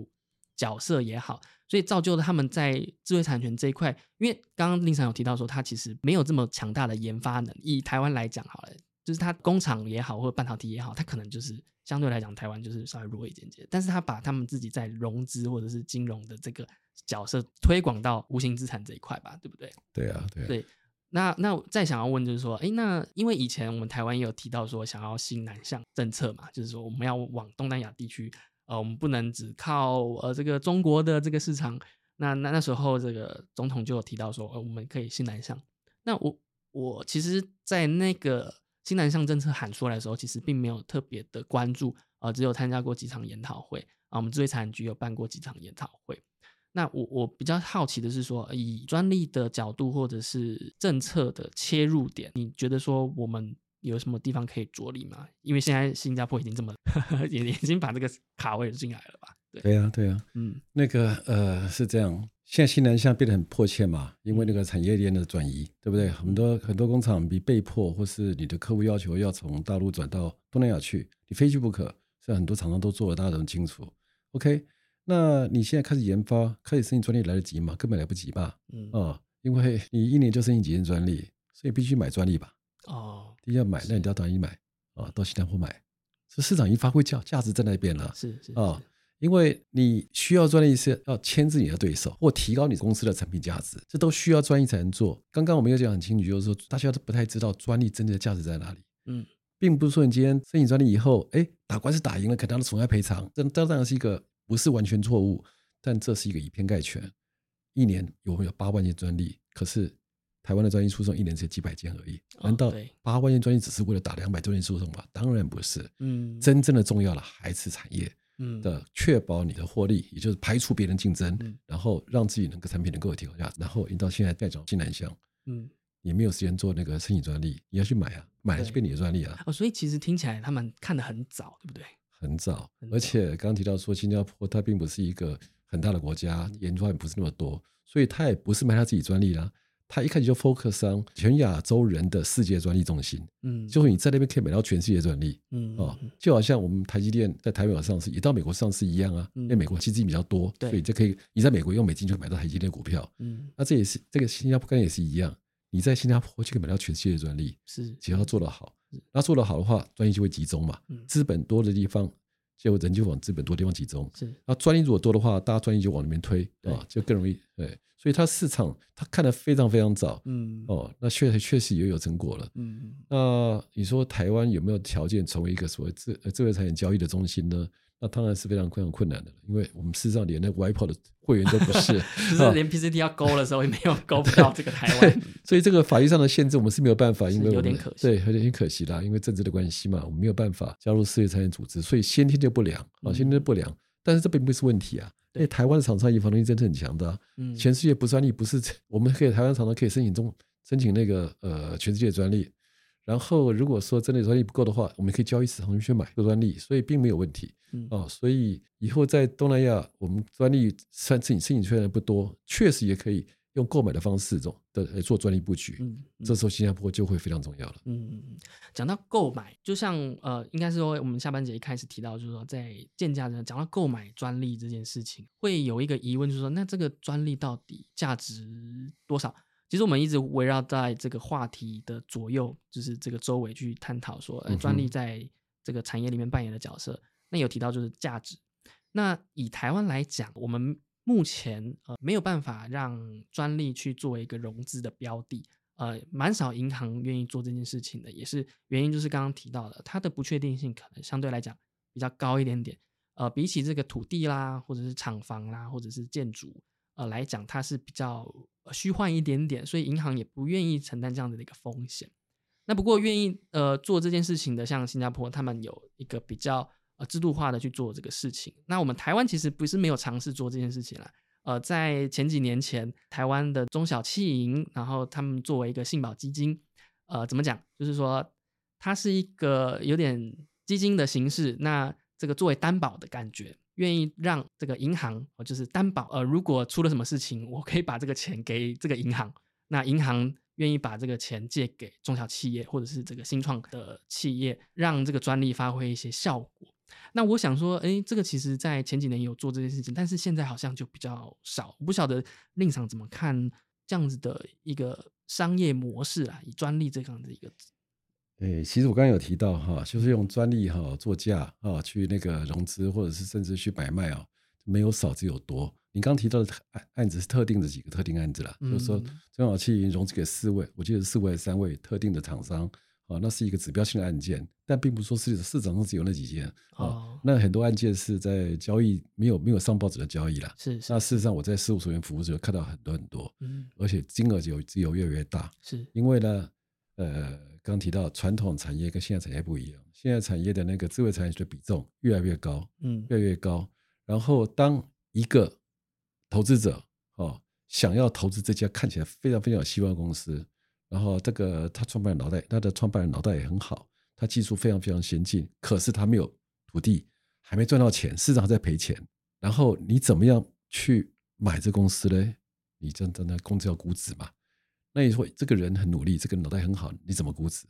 角色也好，所以造就了他们在智慧产权这一块，因为刚刚令常有提到说，它其实没有这么强大的研发能力。以台湾来讲好了，就是它工厂也好，或者半导体也好，它可能就是相对来讲，台湾就是稍微弱一点点，但是它把他们自己在融资或者是金融的这个角色推广到无形资产这一块吧，对不对？对啊，对啊，对，那那再想要问就是说，哎，那因为以前我们台湾也有提到说想要新南向政策嘛，就是说我们要往东南亚地区，呃，我们不能只靠呃这个中国的这个市场。那那那时候这个总统就有提到说，呃，我们可以新南向。那我我其实，在那个新南向政策喊出来的时候，其实并没有特别的关注，呃，只有参加过几场研讨会啊，我们智慧产局有办过几场研讨会。那我我比较好奇的是说，以专利的角度或者是政策的切入点，你觉得说我们有什么地方可以着力吗？因为现在新加坡已经这么 <laughs> 也已经把这个卡位进来了吧？对，对啊，对啊。嗯那个呃是这样，现在新南向变得很迫切嘛，因为那个产业链的转移，对不对？很多很多工厂你被迫，或是你的客户要求要从大陆转到东南亚去，你非去不可。所以很多厂商都做了，大家都很清楚。OK，那你现在开始研发，开始申请专利来得及吗？根本来不及吧？嗯啊、因为你一年就申请几件专利，所以必须买专利吧。哦，第一要买，那你到哪里买啊？到新加坡买，这市场已经发挥价价值在那边了。是是啊，因为你需要专利是要牵制你的对手，或提高你公司的产品价值，这都需要专利才能做。刚刚我们有讲很清楚，就是说大家都不太知道专利真正的价值在哪里，嗯并不是说你今天申请专利以后，哎，打官司打赢了，可能要损害赔偿，这这当然是一个不是完全错误，但这是一个以偏概全。一年我们有八万件专利，可是台湾的专利诉讼一年只有几百件而已，哦难道对八万件专利只是为了打两百多件诉讼吗？当然不是，嗯真正的重要的还是产业。嗯的确保你的获利，也就是排除别人竞争，嗯然后让自己能够产品能够有提高价值，然后你到现在再找新南向，嗯你没有时间做那个申请专利，你要去买啊，买了就对变你的专利啊，哦，所以其实听起来他们看得很早，对不对？很早而且刚刚提到说，新加坡它并不是一个很大的国家，研发也不是那么多，所以它也不是卖它自己专利啦。它一开始就 focus on 全亚洲人的世界专利中心，嗯，就是你在那边可以买到全世界专利。嗯哦嗯，就好像我们台积电在台湾有上市，也到美国上市一样啊。嗯因为美国基金比较多，对所以就可以你在美国用美金就可以买到台积电股票。嗯那这也是这个新加坡概念也是一样，你在新加坡就可以买到全世界专利，是只要做得好。那做得好的话，专业就会集中嘛嗯。资本多的地方，就人就往资本多地方集中。是，那专业如果多的话，大家专业就往里面推对啊，就更容易对。所以它市场它看得非常非常早嗯哦，那确确实也有成果了。嗯那你说台湾有没有条件成为一个所谓智呃智慧财产交易的中心呢？那当然是非常非常困难的了，因为我们事实上连那 WIPO 的会员都不是，<laughs> 就是连 PCT 要勾的时候也没有勾不到这个台湾。所以这个法律上的限制我们是没有办法，因为有点可惜对，有点可惜啦，因为政治的关系嘛，我们没有办法加入世界产业组织，所以先天就不良啊，嗯先天就不良。但是这并不是问题啊，因为台湾的厂商研发能力真的很强的啊、嗯，全世界不专利不是 <laughs> 我们可以台湾厂商可以申请中申请那个呃全世界专利，然后如果说真的专利不够的话，我们可以交易市场去买做专利，所以并没有问题嗯哦。所以以后在东南亚，我们专利申申请申请出来的不多，确实也可以用购买的方式中的来做专利布局。嗯嗯这时候新加坡就会非常重要了。嗯，嗯嗯，讲到购买，就像呃，应该是说我们下半节一开始提到，就是说在建价的讲到购买专利这件事情，会有一个疑问，就是说那这个专利到底价值多少？其实我们一直围绕在这个话题的左右，就是这个周围去探讨说，呃，专利在这个产业里面扮演的角色。那有提到就是价值。那以台湾来讲，我们目前呃没有办法让专利去作为一个融资的标的，呃，蛮少银行愿意做这件事情的，也是原因就是刚刚提到的，它的不确定性可能相对来讲比较高一点点。呃，比起这个土地啦，或者是厂房啦，或者是建筑，呃来讲，它是比较呃虚幻一点点，所以银行也不愿意承担这样子的一个风险。那不过愿意呃做这件事情的，像新加坡，他们有一个比较呃制度化的去做这个事情。那我们台湾其实不是没有尝试做这件事情啦。呃，在前几年前，台湾的中小企银，然后他们作为一个信保基金，呃，怎么讲？就是说它是一个有点基金的形式，那这个作为担保的感觉，愿意让这个银行，就是担保，呃，如果出了什么事情，我可以把这个钱给这个银行，那银行愿意把这个钱借给中小企业或者是这个新创的企业，让这个专利发挥一些效果。那我想说，哎，这个其实在前几年有做这件事情，但是现在好像就比较少。我不晓得令厂怎么看这样子的一个商业模式啊，以专利这样的一个，对，其实我刚刚有提到哈，就是用专利哈作价啊，去那个融资或者是甚至去买卖啊，没有少只有多。你刚刚提到的案案子是特定的几个特定案子啦，就是说嗯中小企业融资给四位，我记得是四位还是三位特定的厂商啊，那是一个指标性的案件，但并不是说市市场上只有那几件啊。哦，那很多案件是在交易没有没有上报纸的交易啦。是是那，事实上我在事务所员服务的时候看到很多很多，嗯，而且金额就有只有越来越大。是，因为呢，呃，刚提到传统产业跟现在产业不一样，现在产业的那个智慧产业的比重越来越高，嗯越来越高。然后当一个投资者哦想要投资这家看起来非常非常有希望的公司，然后这个他创办人脑袋，他的创办人脑袋也很好，他技术非常非常先进，可是他没有土地，还没赚到钱，市场还在赔钱。然后你怎么样去买这公司呢？你真正的公司要估值嘛？那你说这个人很努力，这个脑袋很好，你怎么估值？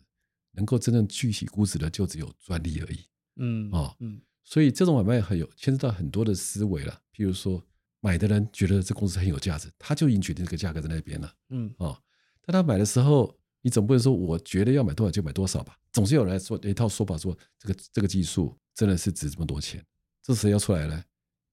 能够真正具体估值的就只有专利而已。嗯哦嗯所以这种买卖很有牵涉到很多的思维了。譬如说，买的人觉得这公司很有价值，他就已经决定这个价格在那边了嗯哦。但他买的时候，你总不能说我觉得要买多少就买多少吧？总是有人来说一套说法，说这个这个技术真的是值这么多钱，这谁要出来呢？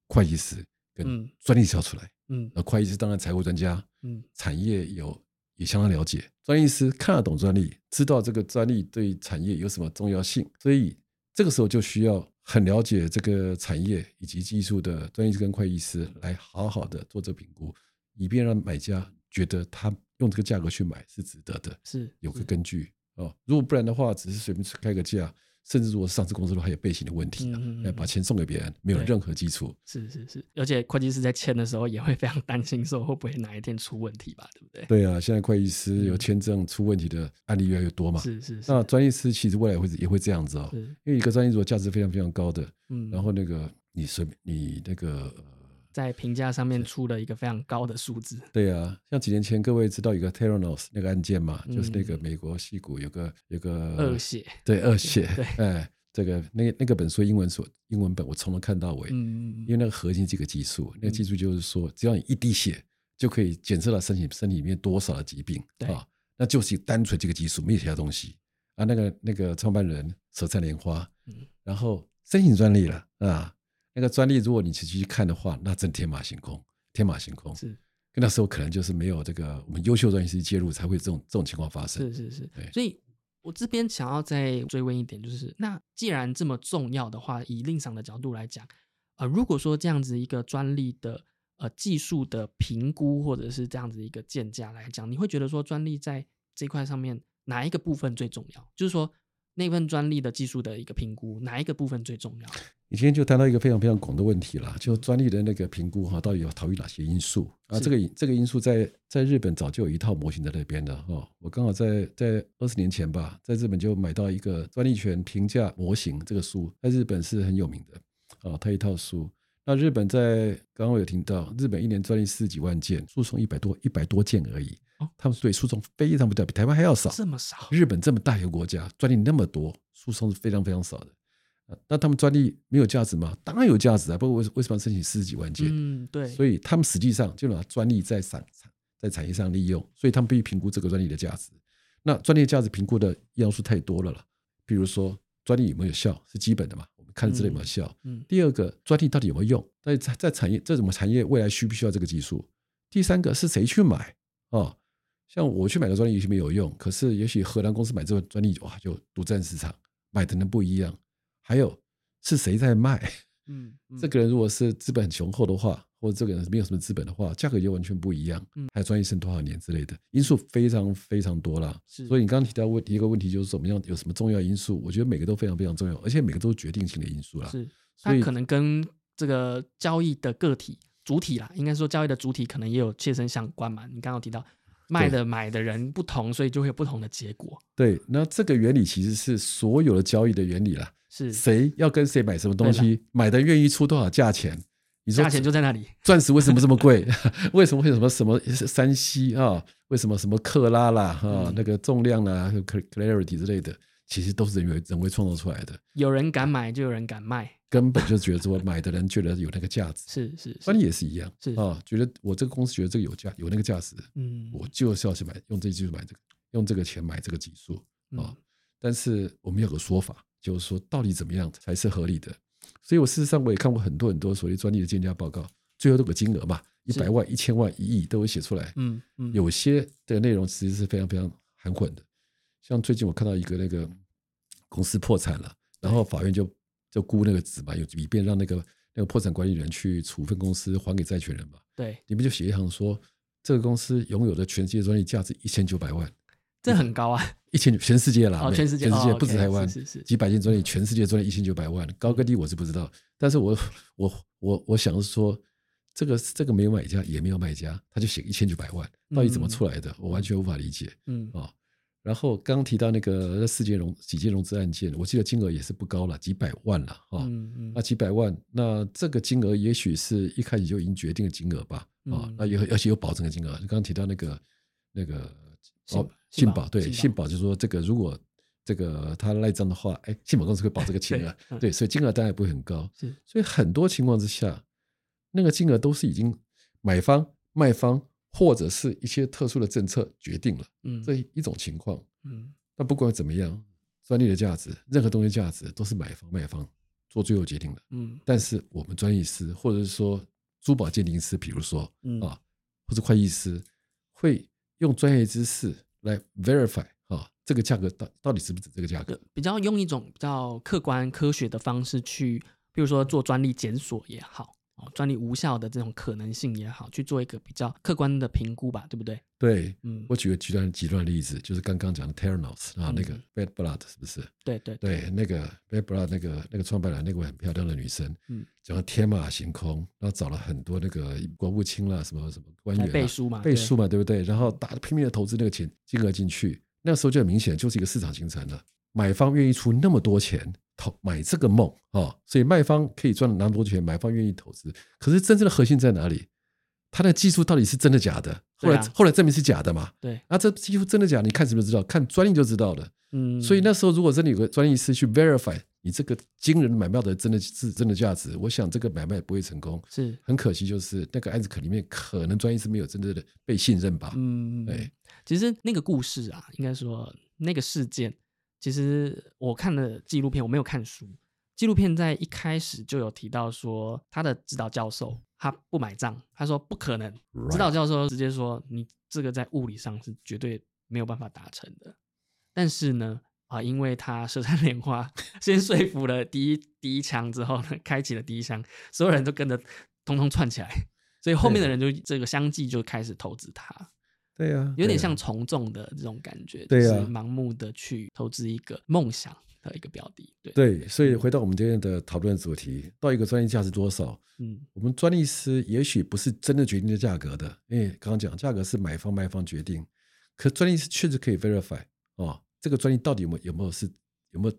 会计师跟嗯专利师要出来。嗯那会计师当然财务专家，嗯产业有也相当了解，专利师看得懂专利，知道这个专利对产业有什么重要性，所以这个时候就需要很了解这个产业以及技术的专业师跟会计师来好好的做这评估，以便让买家觉得他用这个价格去买是值得的，是有个根据哦。如果不然的话，只是随便开个价，甚至如果是上市公司的话，还有背信的问题啊嗯嗯嗯，要把钱送给别人，没有任何基础。是是是，而且会计师在签的时候也会非常担心，说会不会哪一天出问题吧，对不对？对啊，现在会计师有嗯签证出问题的案例越来越多嘛。是是是，那专业师其实未来会也会这样子哦，因为一个专业如果价值非常非常高的，嗯，然后那个你随你那个呃在评价上面出了一个非常高的数字，对啊，像几年前各位知道有个 Theranos 那个案件嘛，就是那个嗯。美国戏骨有个有个恶血，对恶血对，哎，这个那个那个本书英文所英文本我从头看到尾，嗯因为那个核心这个技术，那个技术就是说，只要你一滴血就可以检测到身体身体里面多少的疾病对啊，那就是单纯这个技术，没有其他东西。啊。那个那个创办人舌灿莲花，嗯。然后申请专利了啊。那个专利，如果你仔细去看的话，那真天马行空，天马行空。是，那时候可能就是没有这个我们优秀专利师介入，才会这种这种情况发生。是是是，对所以我这边想要再追问一点，就是那既然这么重要的话，以令赏的角度来讲，呃，如果说这样子一个专利的呃技术的评估，或者是这样子一个建价来讲，你会觉得说专利在这一块上面哪一个部分最重要？就是说那份专利的技术的一个评估，哪一个部分最重要？你今天就谈到一个非常非常广的问题了，就专利的那个评估哈，到底要考虑哪些因素啊？这个这个因素在在日本早就有一套模型在那边的哈。我刚好在在二十年前吧，在日本就买到一个专利权评价模型这个书，在日本是很有名的啊，它一套书。那日本在刚刚我有听到，日本一年专利四十几万件，诉讼一百多一百多件而已哦。他们对诉讼非常不掉，比台湾还要少。这么少？日本这么大一个国家，专利那么多，诉讼是非常非常少的。呃那他们专利没有价值吗？当然有价值啊！不过为为什么要申请四十几万件？嗯，对，所以他们实际上就拿专利在产产在产业上利用，所以他们必须评估这个专利的价值。那专利价值评估的要素太多了了，比如说专利有没有效是基本的嘛，我们看这里有没有效。嗯第二个，专利到底有没有用？在在在产业这种产业未来需不需要这个技术？第三个是谁去买？哦，像我去买个专利也许没有用，可是也许荷兰公司买这个专利哇就独占市场，买的人不一样。还有是谁在卖？嗯，<laughs> 嗯这个人如果是资本很雄厚的话，或者这个人没有什么资本的话，价格就完全不一样。嗯还有专业剩多少年之类的因素非常非常多啦。是所以你刚刚提到问第一个问题就是怎么样有什么重要因素？我觉得每个都非常非常重要，而且每个都是决定性的因素啦。是，它可能跟这个交易的个体主体啦，应该说交易的主体可能也有切身相关嘛。你刚刚有提到卖的买的人不同，所以就会有不同的结果。对，那这个原理其实是所有的交易的原理啦。是，谁要跟谁买什么东西，买的愿意出多少价钱？你说价钱就在那里。钻石为什么这么贵？<laughs> 为什么会什么什么山西啊？为什么什么克拉啦哈、嗯那个重量啦、cl- clarity 之类的，其实都是人为人为创造出来的，有人敢买，就有人敢卖。根本就觉得说买的人觉得有那个价值，是是专是，利也是一样是啊，觉得我这个公司觉得这个有价有那个价值，嗯，我就是要去买，用这技术买这个，用这个钱买这个技术啊嗯。但是我们有个说法，就是说到底怎么样才是合理的？所以我事实上我也看过很多很多所谓专利的建价报告，最后都有个金额嘛，一是百万、一千万、一亿都会写出来。嗯嗯，有些的内容其实是非常非常含混的，像最近我看到一个那个公司破产了，然后法院就就估那个值嘛，有以便让那个那个破产管理人去处分公司还给债权人嘛，对，里面就写一行说，这个公司拥有的全世界专利价值一千九百万，这很高啊。一千全世界啦，哦全世界哦全世界不止台湾，是是是几百件专利，全世界专利一千九百万，高跟低我是不知道，但是我我我我想是说，这个这个没有买家也没有卖家，他就写一千九百万，到底怎么出来的？我完全无法理解嗯啊。然后刚刚提到那个世界融几件融资案件，我记得金额也是不高了，几百万了啊。嗯嗯那几百万，那这个金额也许是一开始就已经决定的金额吧？啊嗯，那有而且有保证的金额。你刚刚提到那个那个信哦，信保对信保就是说这个如果这个他赖账的话，哎，信保公司会保这个 <laughs> 金额对所以金额当然不会很高。<laughs> 是所以很多情况之下，那个金额都是已经买方、卖方或者是一些特殊的政策决定了嗯这一种情况。嗯那不管怎么样，专利的价值，任何东西价值都是买方卖方做最后决定的。嗯但是我们专业师或者是说珠宝鉴定师，比如说嗯啊，或者会计师，会用专业知识来 verify 啊，这个价格到到底值不值这个价格？比较用一种比较客观科学的方式去，比如说做专利检索也好，哦，专利无效的这种可能性也好，去做一个比较客观的评估吧，对不对？对嗯，我举个极端极端的例子，就是刚刚讲的 Terranos 啊，嗯那个 Bad Blood 是不是？对对对，那个 Bad Blood 那个那个创办人那个很漂亮的女生，嗯，讲的天马行空，然后找了很多那个国务卿啦，什么什么官员、啊、背书嘛，对背书嘛，对不对？然后打拼命的投资那个钱金额进去，那时候就很明显就是一个市场形成了，买方愿意出那么多钱投买这个梦啊、哦，所以卖方可以赚那么多钱，买方愿意投资。可是真正的核心在哪里？它的技术到底是真的假的？后来、啊后来证明是假的嘛？对，啊，这技术真的假的？你看什么就知道？看专利就知道了。嗯，所以那时候如果真的有个专利师去 verify 你这个惊人买卖的真的是真的价值，我想这个买卖不会成功。是很可惜，就是那个案子可里面可能专业是没有真正的被信任吧。嗯，对，其实那个故事啊，应该说那个事件，其实我看了纪录片，我没有看书。纪录片在一开始就有提到说，他的指导教授他不买账，他说不可能。指导教授直接说，你这个在物理上是绝对没有办法达成的。但是呢，啊，因为他舌灿莲花先说服了第一第一枪之后呢，开启了第一枪，所有人都跟着通通串起来，所以后面的人就这个相继就开始投资他。对呀，有点像从众的这种感觉，对呀，盲目的去投资一个梦想的一个标的，对对，所以回到我们今天的讨论主题，到一个专利价值多少？嗯，我们专利师也许不是真的决定的价格的，因为刚刚讲价格是买方卖方决定，可专利师确实可以 verify 哦，这个专利到底有没有有没有是有没有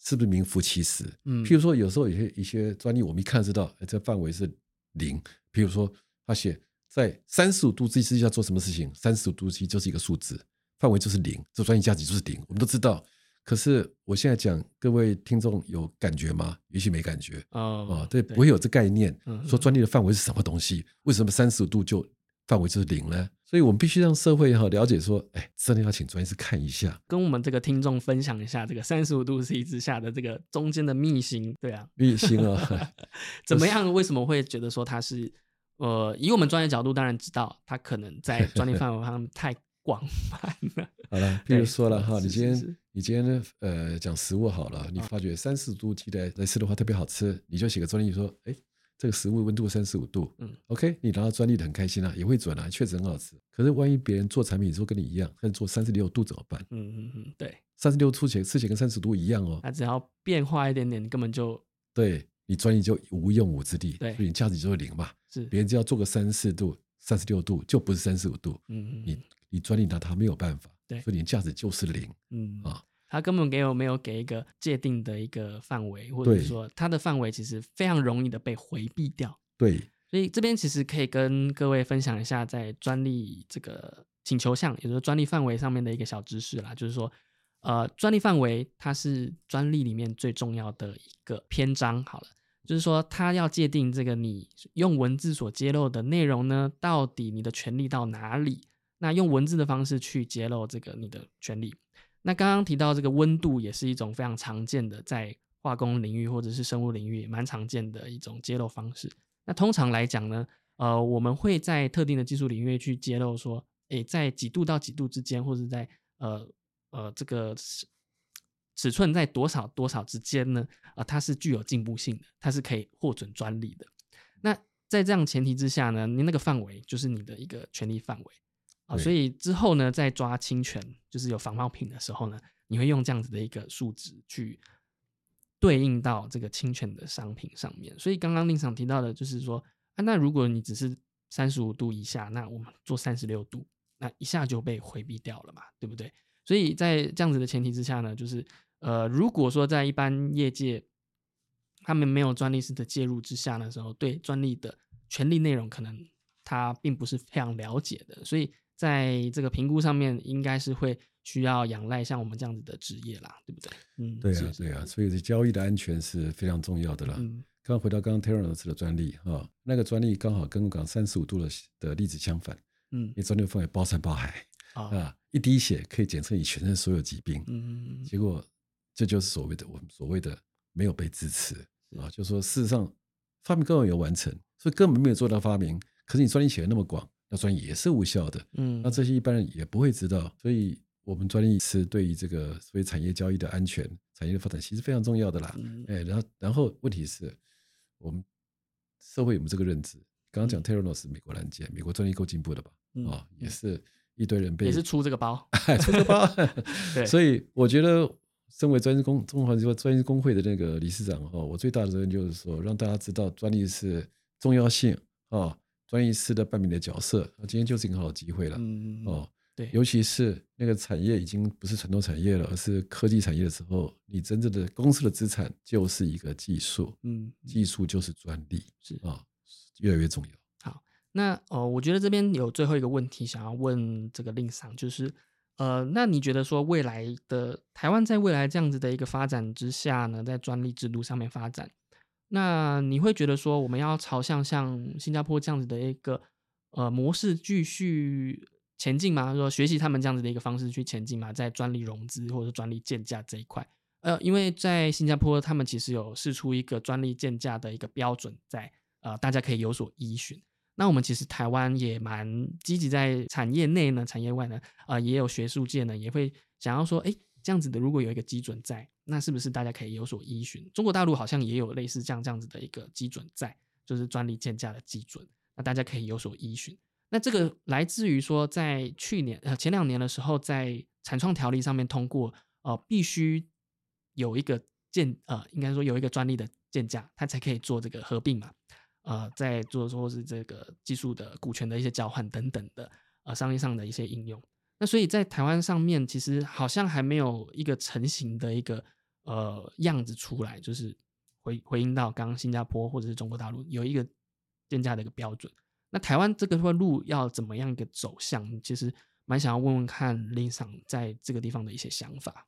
是不是名副其实？嗯，譬如说有时候有些一些专利我们一看知道，这范围是零，譬如说他写。在三十五度 C 之下做什么事情？三十五度 C 就是一个数字，范围就是零，这专业价值就是零，我们都知道。可是我现在讲，各位听众有感觉吗？也许没感觉哦，对，不会有这概念。说专利的范围是什么东西？为什么三十五度就范围就是零呢？所以我们必须让社会哈了解说，哎，真的要请专业师看一下，跟我们这个听众分享一下这个三十五度 C 之下的这个中间的秘辛。对啊，秘辛啊，<laughs> 怎么样？为什么会觉得说它是？呃，以我们专业角度，当然知道它可能在 <laughs> 专利范围上太广泛了。好了，比如说了哈，你今天你今天呢，呃，讲食物好了，你发觉三十度鸡的来吃的话特别好吃，你就写个专利说，哎，这个食物温度三十五度，嗯，OK，你拿到专利的很开心啊，也会准啊，确实很好吃。可是万一别人做产品时候跟你一样，但做三十六度怎么办？嗯嗯嗯，对，三十六度吃起来跟三十度一样哦，它只要变化一点点，你根本就对。你专利就无用武之地，对，所以你价值就是零嘛。是，别人只要做个三四度、三十六度，就不是三十五度。嗯嗯，你你专利拿它没有办法，对，所以你价值就是零。嗯啊，他根本给我没有给一个界定的一个范围，或者说它的范围其实非常容易的被回避掉。对，所以这边其实可以跟各位分享一下，在专利这个请求项，也就是专利范围上面的一个小知识啦，就是说。呃，专利范围它是专利里面最重要的一个篇章。好了，就是说它要界定这个你用文字所揭露的内容呢，到底你的权利到哪里？那用文字的方式去揭露这个你的权利。那刚刚提到这个温度也是一种非常常见的，在化工领域或者是生物领域蛮常见的一种揭露方式。那通常来讲呢，呃，我们会在特定的技术领域去揭露说，诶，在几度到几度之间，或者在呃。呃，这个尺尺寸在多少多少之间呢？啊，它是具有进步性的，它是可以获准专利的。那在这样前提之下呢，你那个范围就是你的一个权利范围啊。所以之后呢，在抓侵权，就是有仿冒品的时候呢，你会用这样子的一个数值去对应到这个侵权的商品上面。所以刚刚令场提到的就是说，啊，那如果你只是三十五度以下，那我们做三十六度，那一下就被回避掉了嘛，对不对？所以在这样子的前提之下呢，就是呃，如果说在一般业界他们没有专利师的介入之下的时候，对专利的权利内容可能他并不是非常了解的，所以在这个评估上面应该是会需要仰赖像我们这样子的职业啦，对不对？嗯，对啊，对啊，所以这交易的安全是非常重要的啦。嗯，刚回到刚刚 t e r r e n c e 的专利哈，那个专利刚好跟港三十五度的的例子相反，嗯，你专利范围包山包海。啊，一滴血可以检测你全身所有疾病，嗯，结果这就是所谓的我们所谓的没有被支持。啊，就说事实上发明根本有完成，所以根本没有做到发明，可是你专利写的那么广，那专利也是无效的，嗯，那这些一般人也不会知道，所以我们专利是对于这个所谓产业交易的安全、产业的发展其实非常重要的啦，哎，然后然后问题是我们社会有没有这个认知？刚刚讲 t e r r o s 美国拦截，美国专利够进步的吧？啊，也是。一堆人被也是出这个包，<laughs> 出这个包，<laughs> 对，所以我觉得，身为专业工中华专业工会的那个理事长哦，我最大的责任就是说，让大家知道专利是重要性啊，专利师的扮演的角色。今天就是一个好机会了，嗯哦，对，尤其是那个产业已经不是传统产业了，而是科技产业的时候，你真正的公司的资产就是一个技术，嗯，技术就是专利，是。啊，越来越重要。那哦，我觉得这边有最后一个问题想要问这个令赏，就是呃，那你觉得说未来的台湾在未来这样子的一个发展之下呢，在专利制度上面发展，那你会觉得说我们要朝向像新加坡这样子的一个呃模式继续前进吗？说学习他们这样子的一个方式去前进吗？在专利融资或者专利建价这一块，呃，因为在新加坡，他们其实有试出一个专利建价的一个标准在，呃，大家可以有所依循。那我们其实台湾也蛮积极，在产业内呢、产业外呢，呃，也有学术界呢，也会想要说，哎，这样子的，如果有一个基准在，那是不是大家可以有所依循？中国大陆好像也有类似这样这样子的一个基准在，就是专利建价的基准，那大家可以有所依循。那这个来自于说，在去年呃前两年的时候，在产创条例上面通过，呃，必须有一个建呃，应该说有一个专利的建价，它才可以做这个合并嘛。呃，在做说是这个技术的股权的一些交换等等的，呃，商业上的一些应用。那所以在台湾上面，其实好像还没有一个成型的一个呃样子出来，就是回回应到刚刚新加坡或者是中国大陆有一个鉴价的一个标准。那台湾这个路要怎么样一个走向？其实蛮想要问问看林赏在这个地方的一些想法。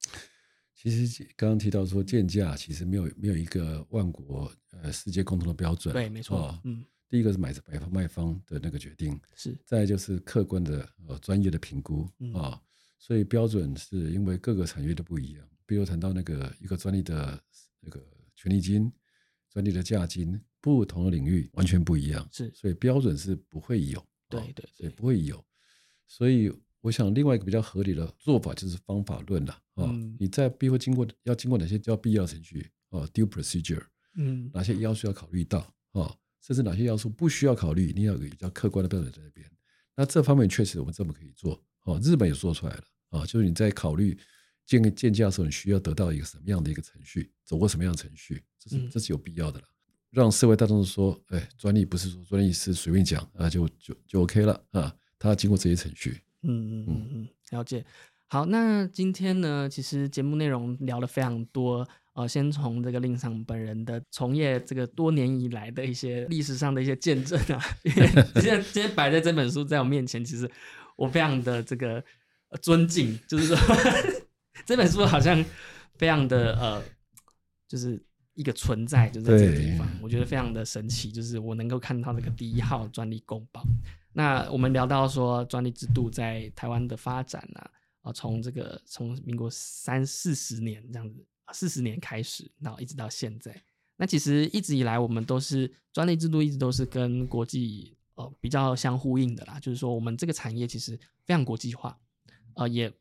其实刚刚提到说建价，其实没有没有一个万国呃世界共同的标准。对，没错。嗯，第一个是买买方卖方的那个决定，是。再就是客观的呃专业的评估啊，所以标准是因为各个产业都不一样。比如谈到那个一个专利的那个权利金、专利的价金，不同的领域完全不一样。是，所以标准是不会有。对对，所以不会有。所以。我想另外一个比较合理的做法就是方法论了啊，你在必会经过要经过哪些叫必要程序啊，due procedure，嗯，哪些要素要考虑到啊，甚至哪些要素不需要考虑，一定要有比较客观的标准在那边。那这方面确实我们这么可以做啊，日本也做出来了啊，就是你在考虑建建架的时候，你需要得到一个什么样的一个程序，走过什么样的程序，这是这是有必要的了。让社会大众说，哎，专利不是说专利是随便讲啊，就就就 OK 了啊，它要经过这些程序。嗯嗯嗯嗯，了解。好，那今天呢，其实节目内容聊了非常多。呃，先从这个令上本人的从业这个多年以来的一些历史上的一些见证啊，<laughs> 现在今天摆在这本书在我面前，其实我非常的这个尊敬，就是说 <laughs> 这本书好像非常的呃，就是一个存在，就在这个地方，我觉得非常的神奇，就是我能够看到这个第一号专利公报。那我们聊到说专利制度在台湾的发展呢，啊，从这个从民国三四十年这样子，四十年开始，然后一直到现在，那其实一直以来我们都是专利制度一直都是跟国际呃比较相呼应的啦，就是说我们这个产业其实非常国际化，呃，也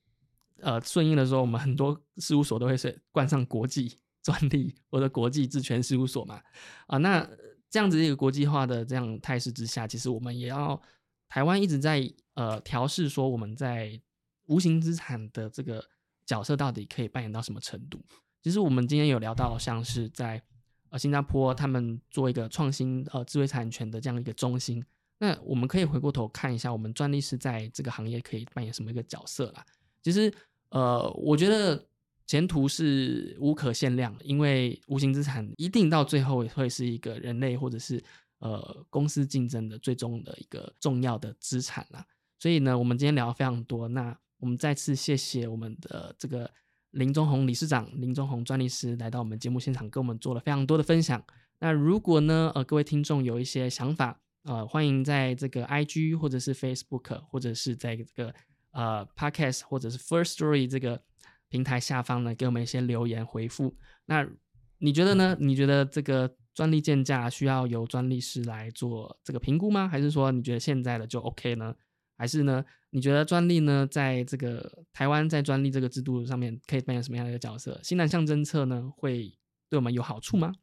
呃顺应的说我们很多事务所都会是冠上国际专利或者国际质权事务所嘛，啊，那这样子一个国际化的这样态势之下，其实我们也要。台湾一直在呃调试，说我们在无形资产的这个角色到底可以扮演到什么程度？其实我们今天有聊到，像是在呃新加坡，他们做一个创新呃智慧产权的这样一个中心。那我们可以回过头看一下，我们专利是在这个行业可以扮演什么一个角色啦？其实呃，我觉得前途是无可限量，因为无形资产一定到最后会是一个人类或者是。呃，公司竞争的最终的一个重要的资产啦。所以呢，我们今天聊了非常多。那我们再次谢谢我们的这个林中宏理事长、林中宏专利师来到我们节目现场，跟我们做了非常多的分享。那如果呢，呃，各位听众有一些想法，呃，欢迎在这个 IG 或者是 Facebook 或者是在这个呃 Podcast 或者是 First Story 这个平台下方呢，给我们一些留言回复。那你觉得呢？你觉得这个？专利建价需要由专利师来做这个评估吗？还是说你觉得现在的就 OK 呢？还是呢？你觉得专利呢，在这个台湾在专利这个制度上面可以扮演什么样的一个角色？新南向政策呢，会对我们有好处吗？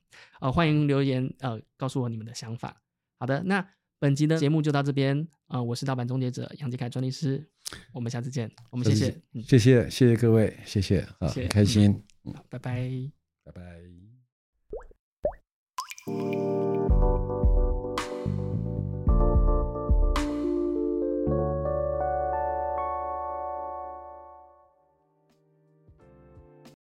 呃，欢迎留言呃，告诉我你们的想法。好的，那本集的节目就到这边啊，我是盗版终结者杨杰凯专利师，我们下次见，我们谢谢，谢谢谢谢各位，谢谢啊，开心，好，拜拜，拜拜。Thank you.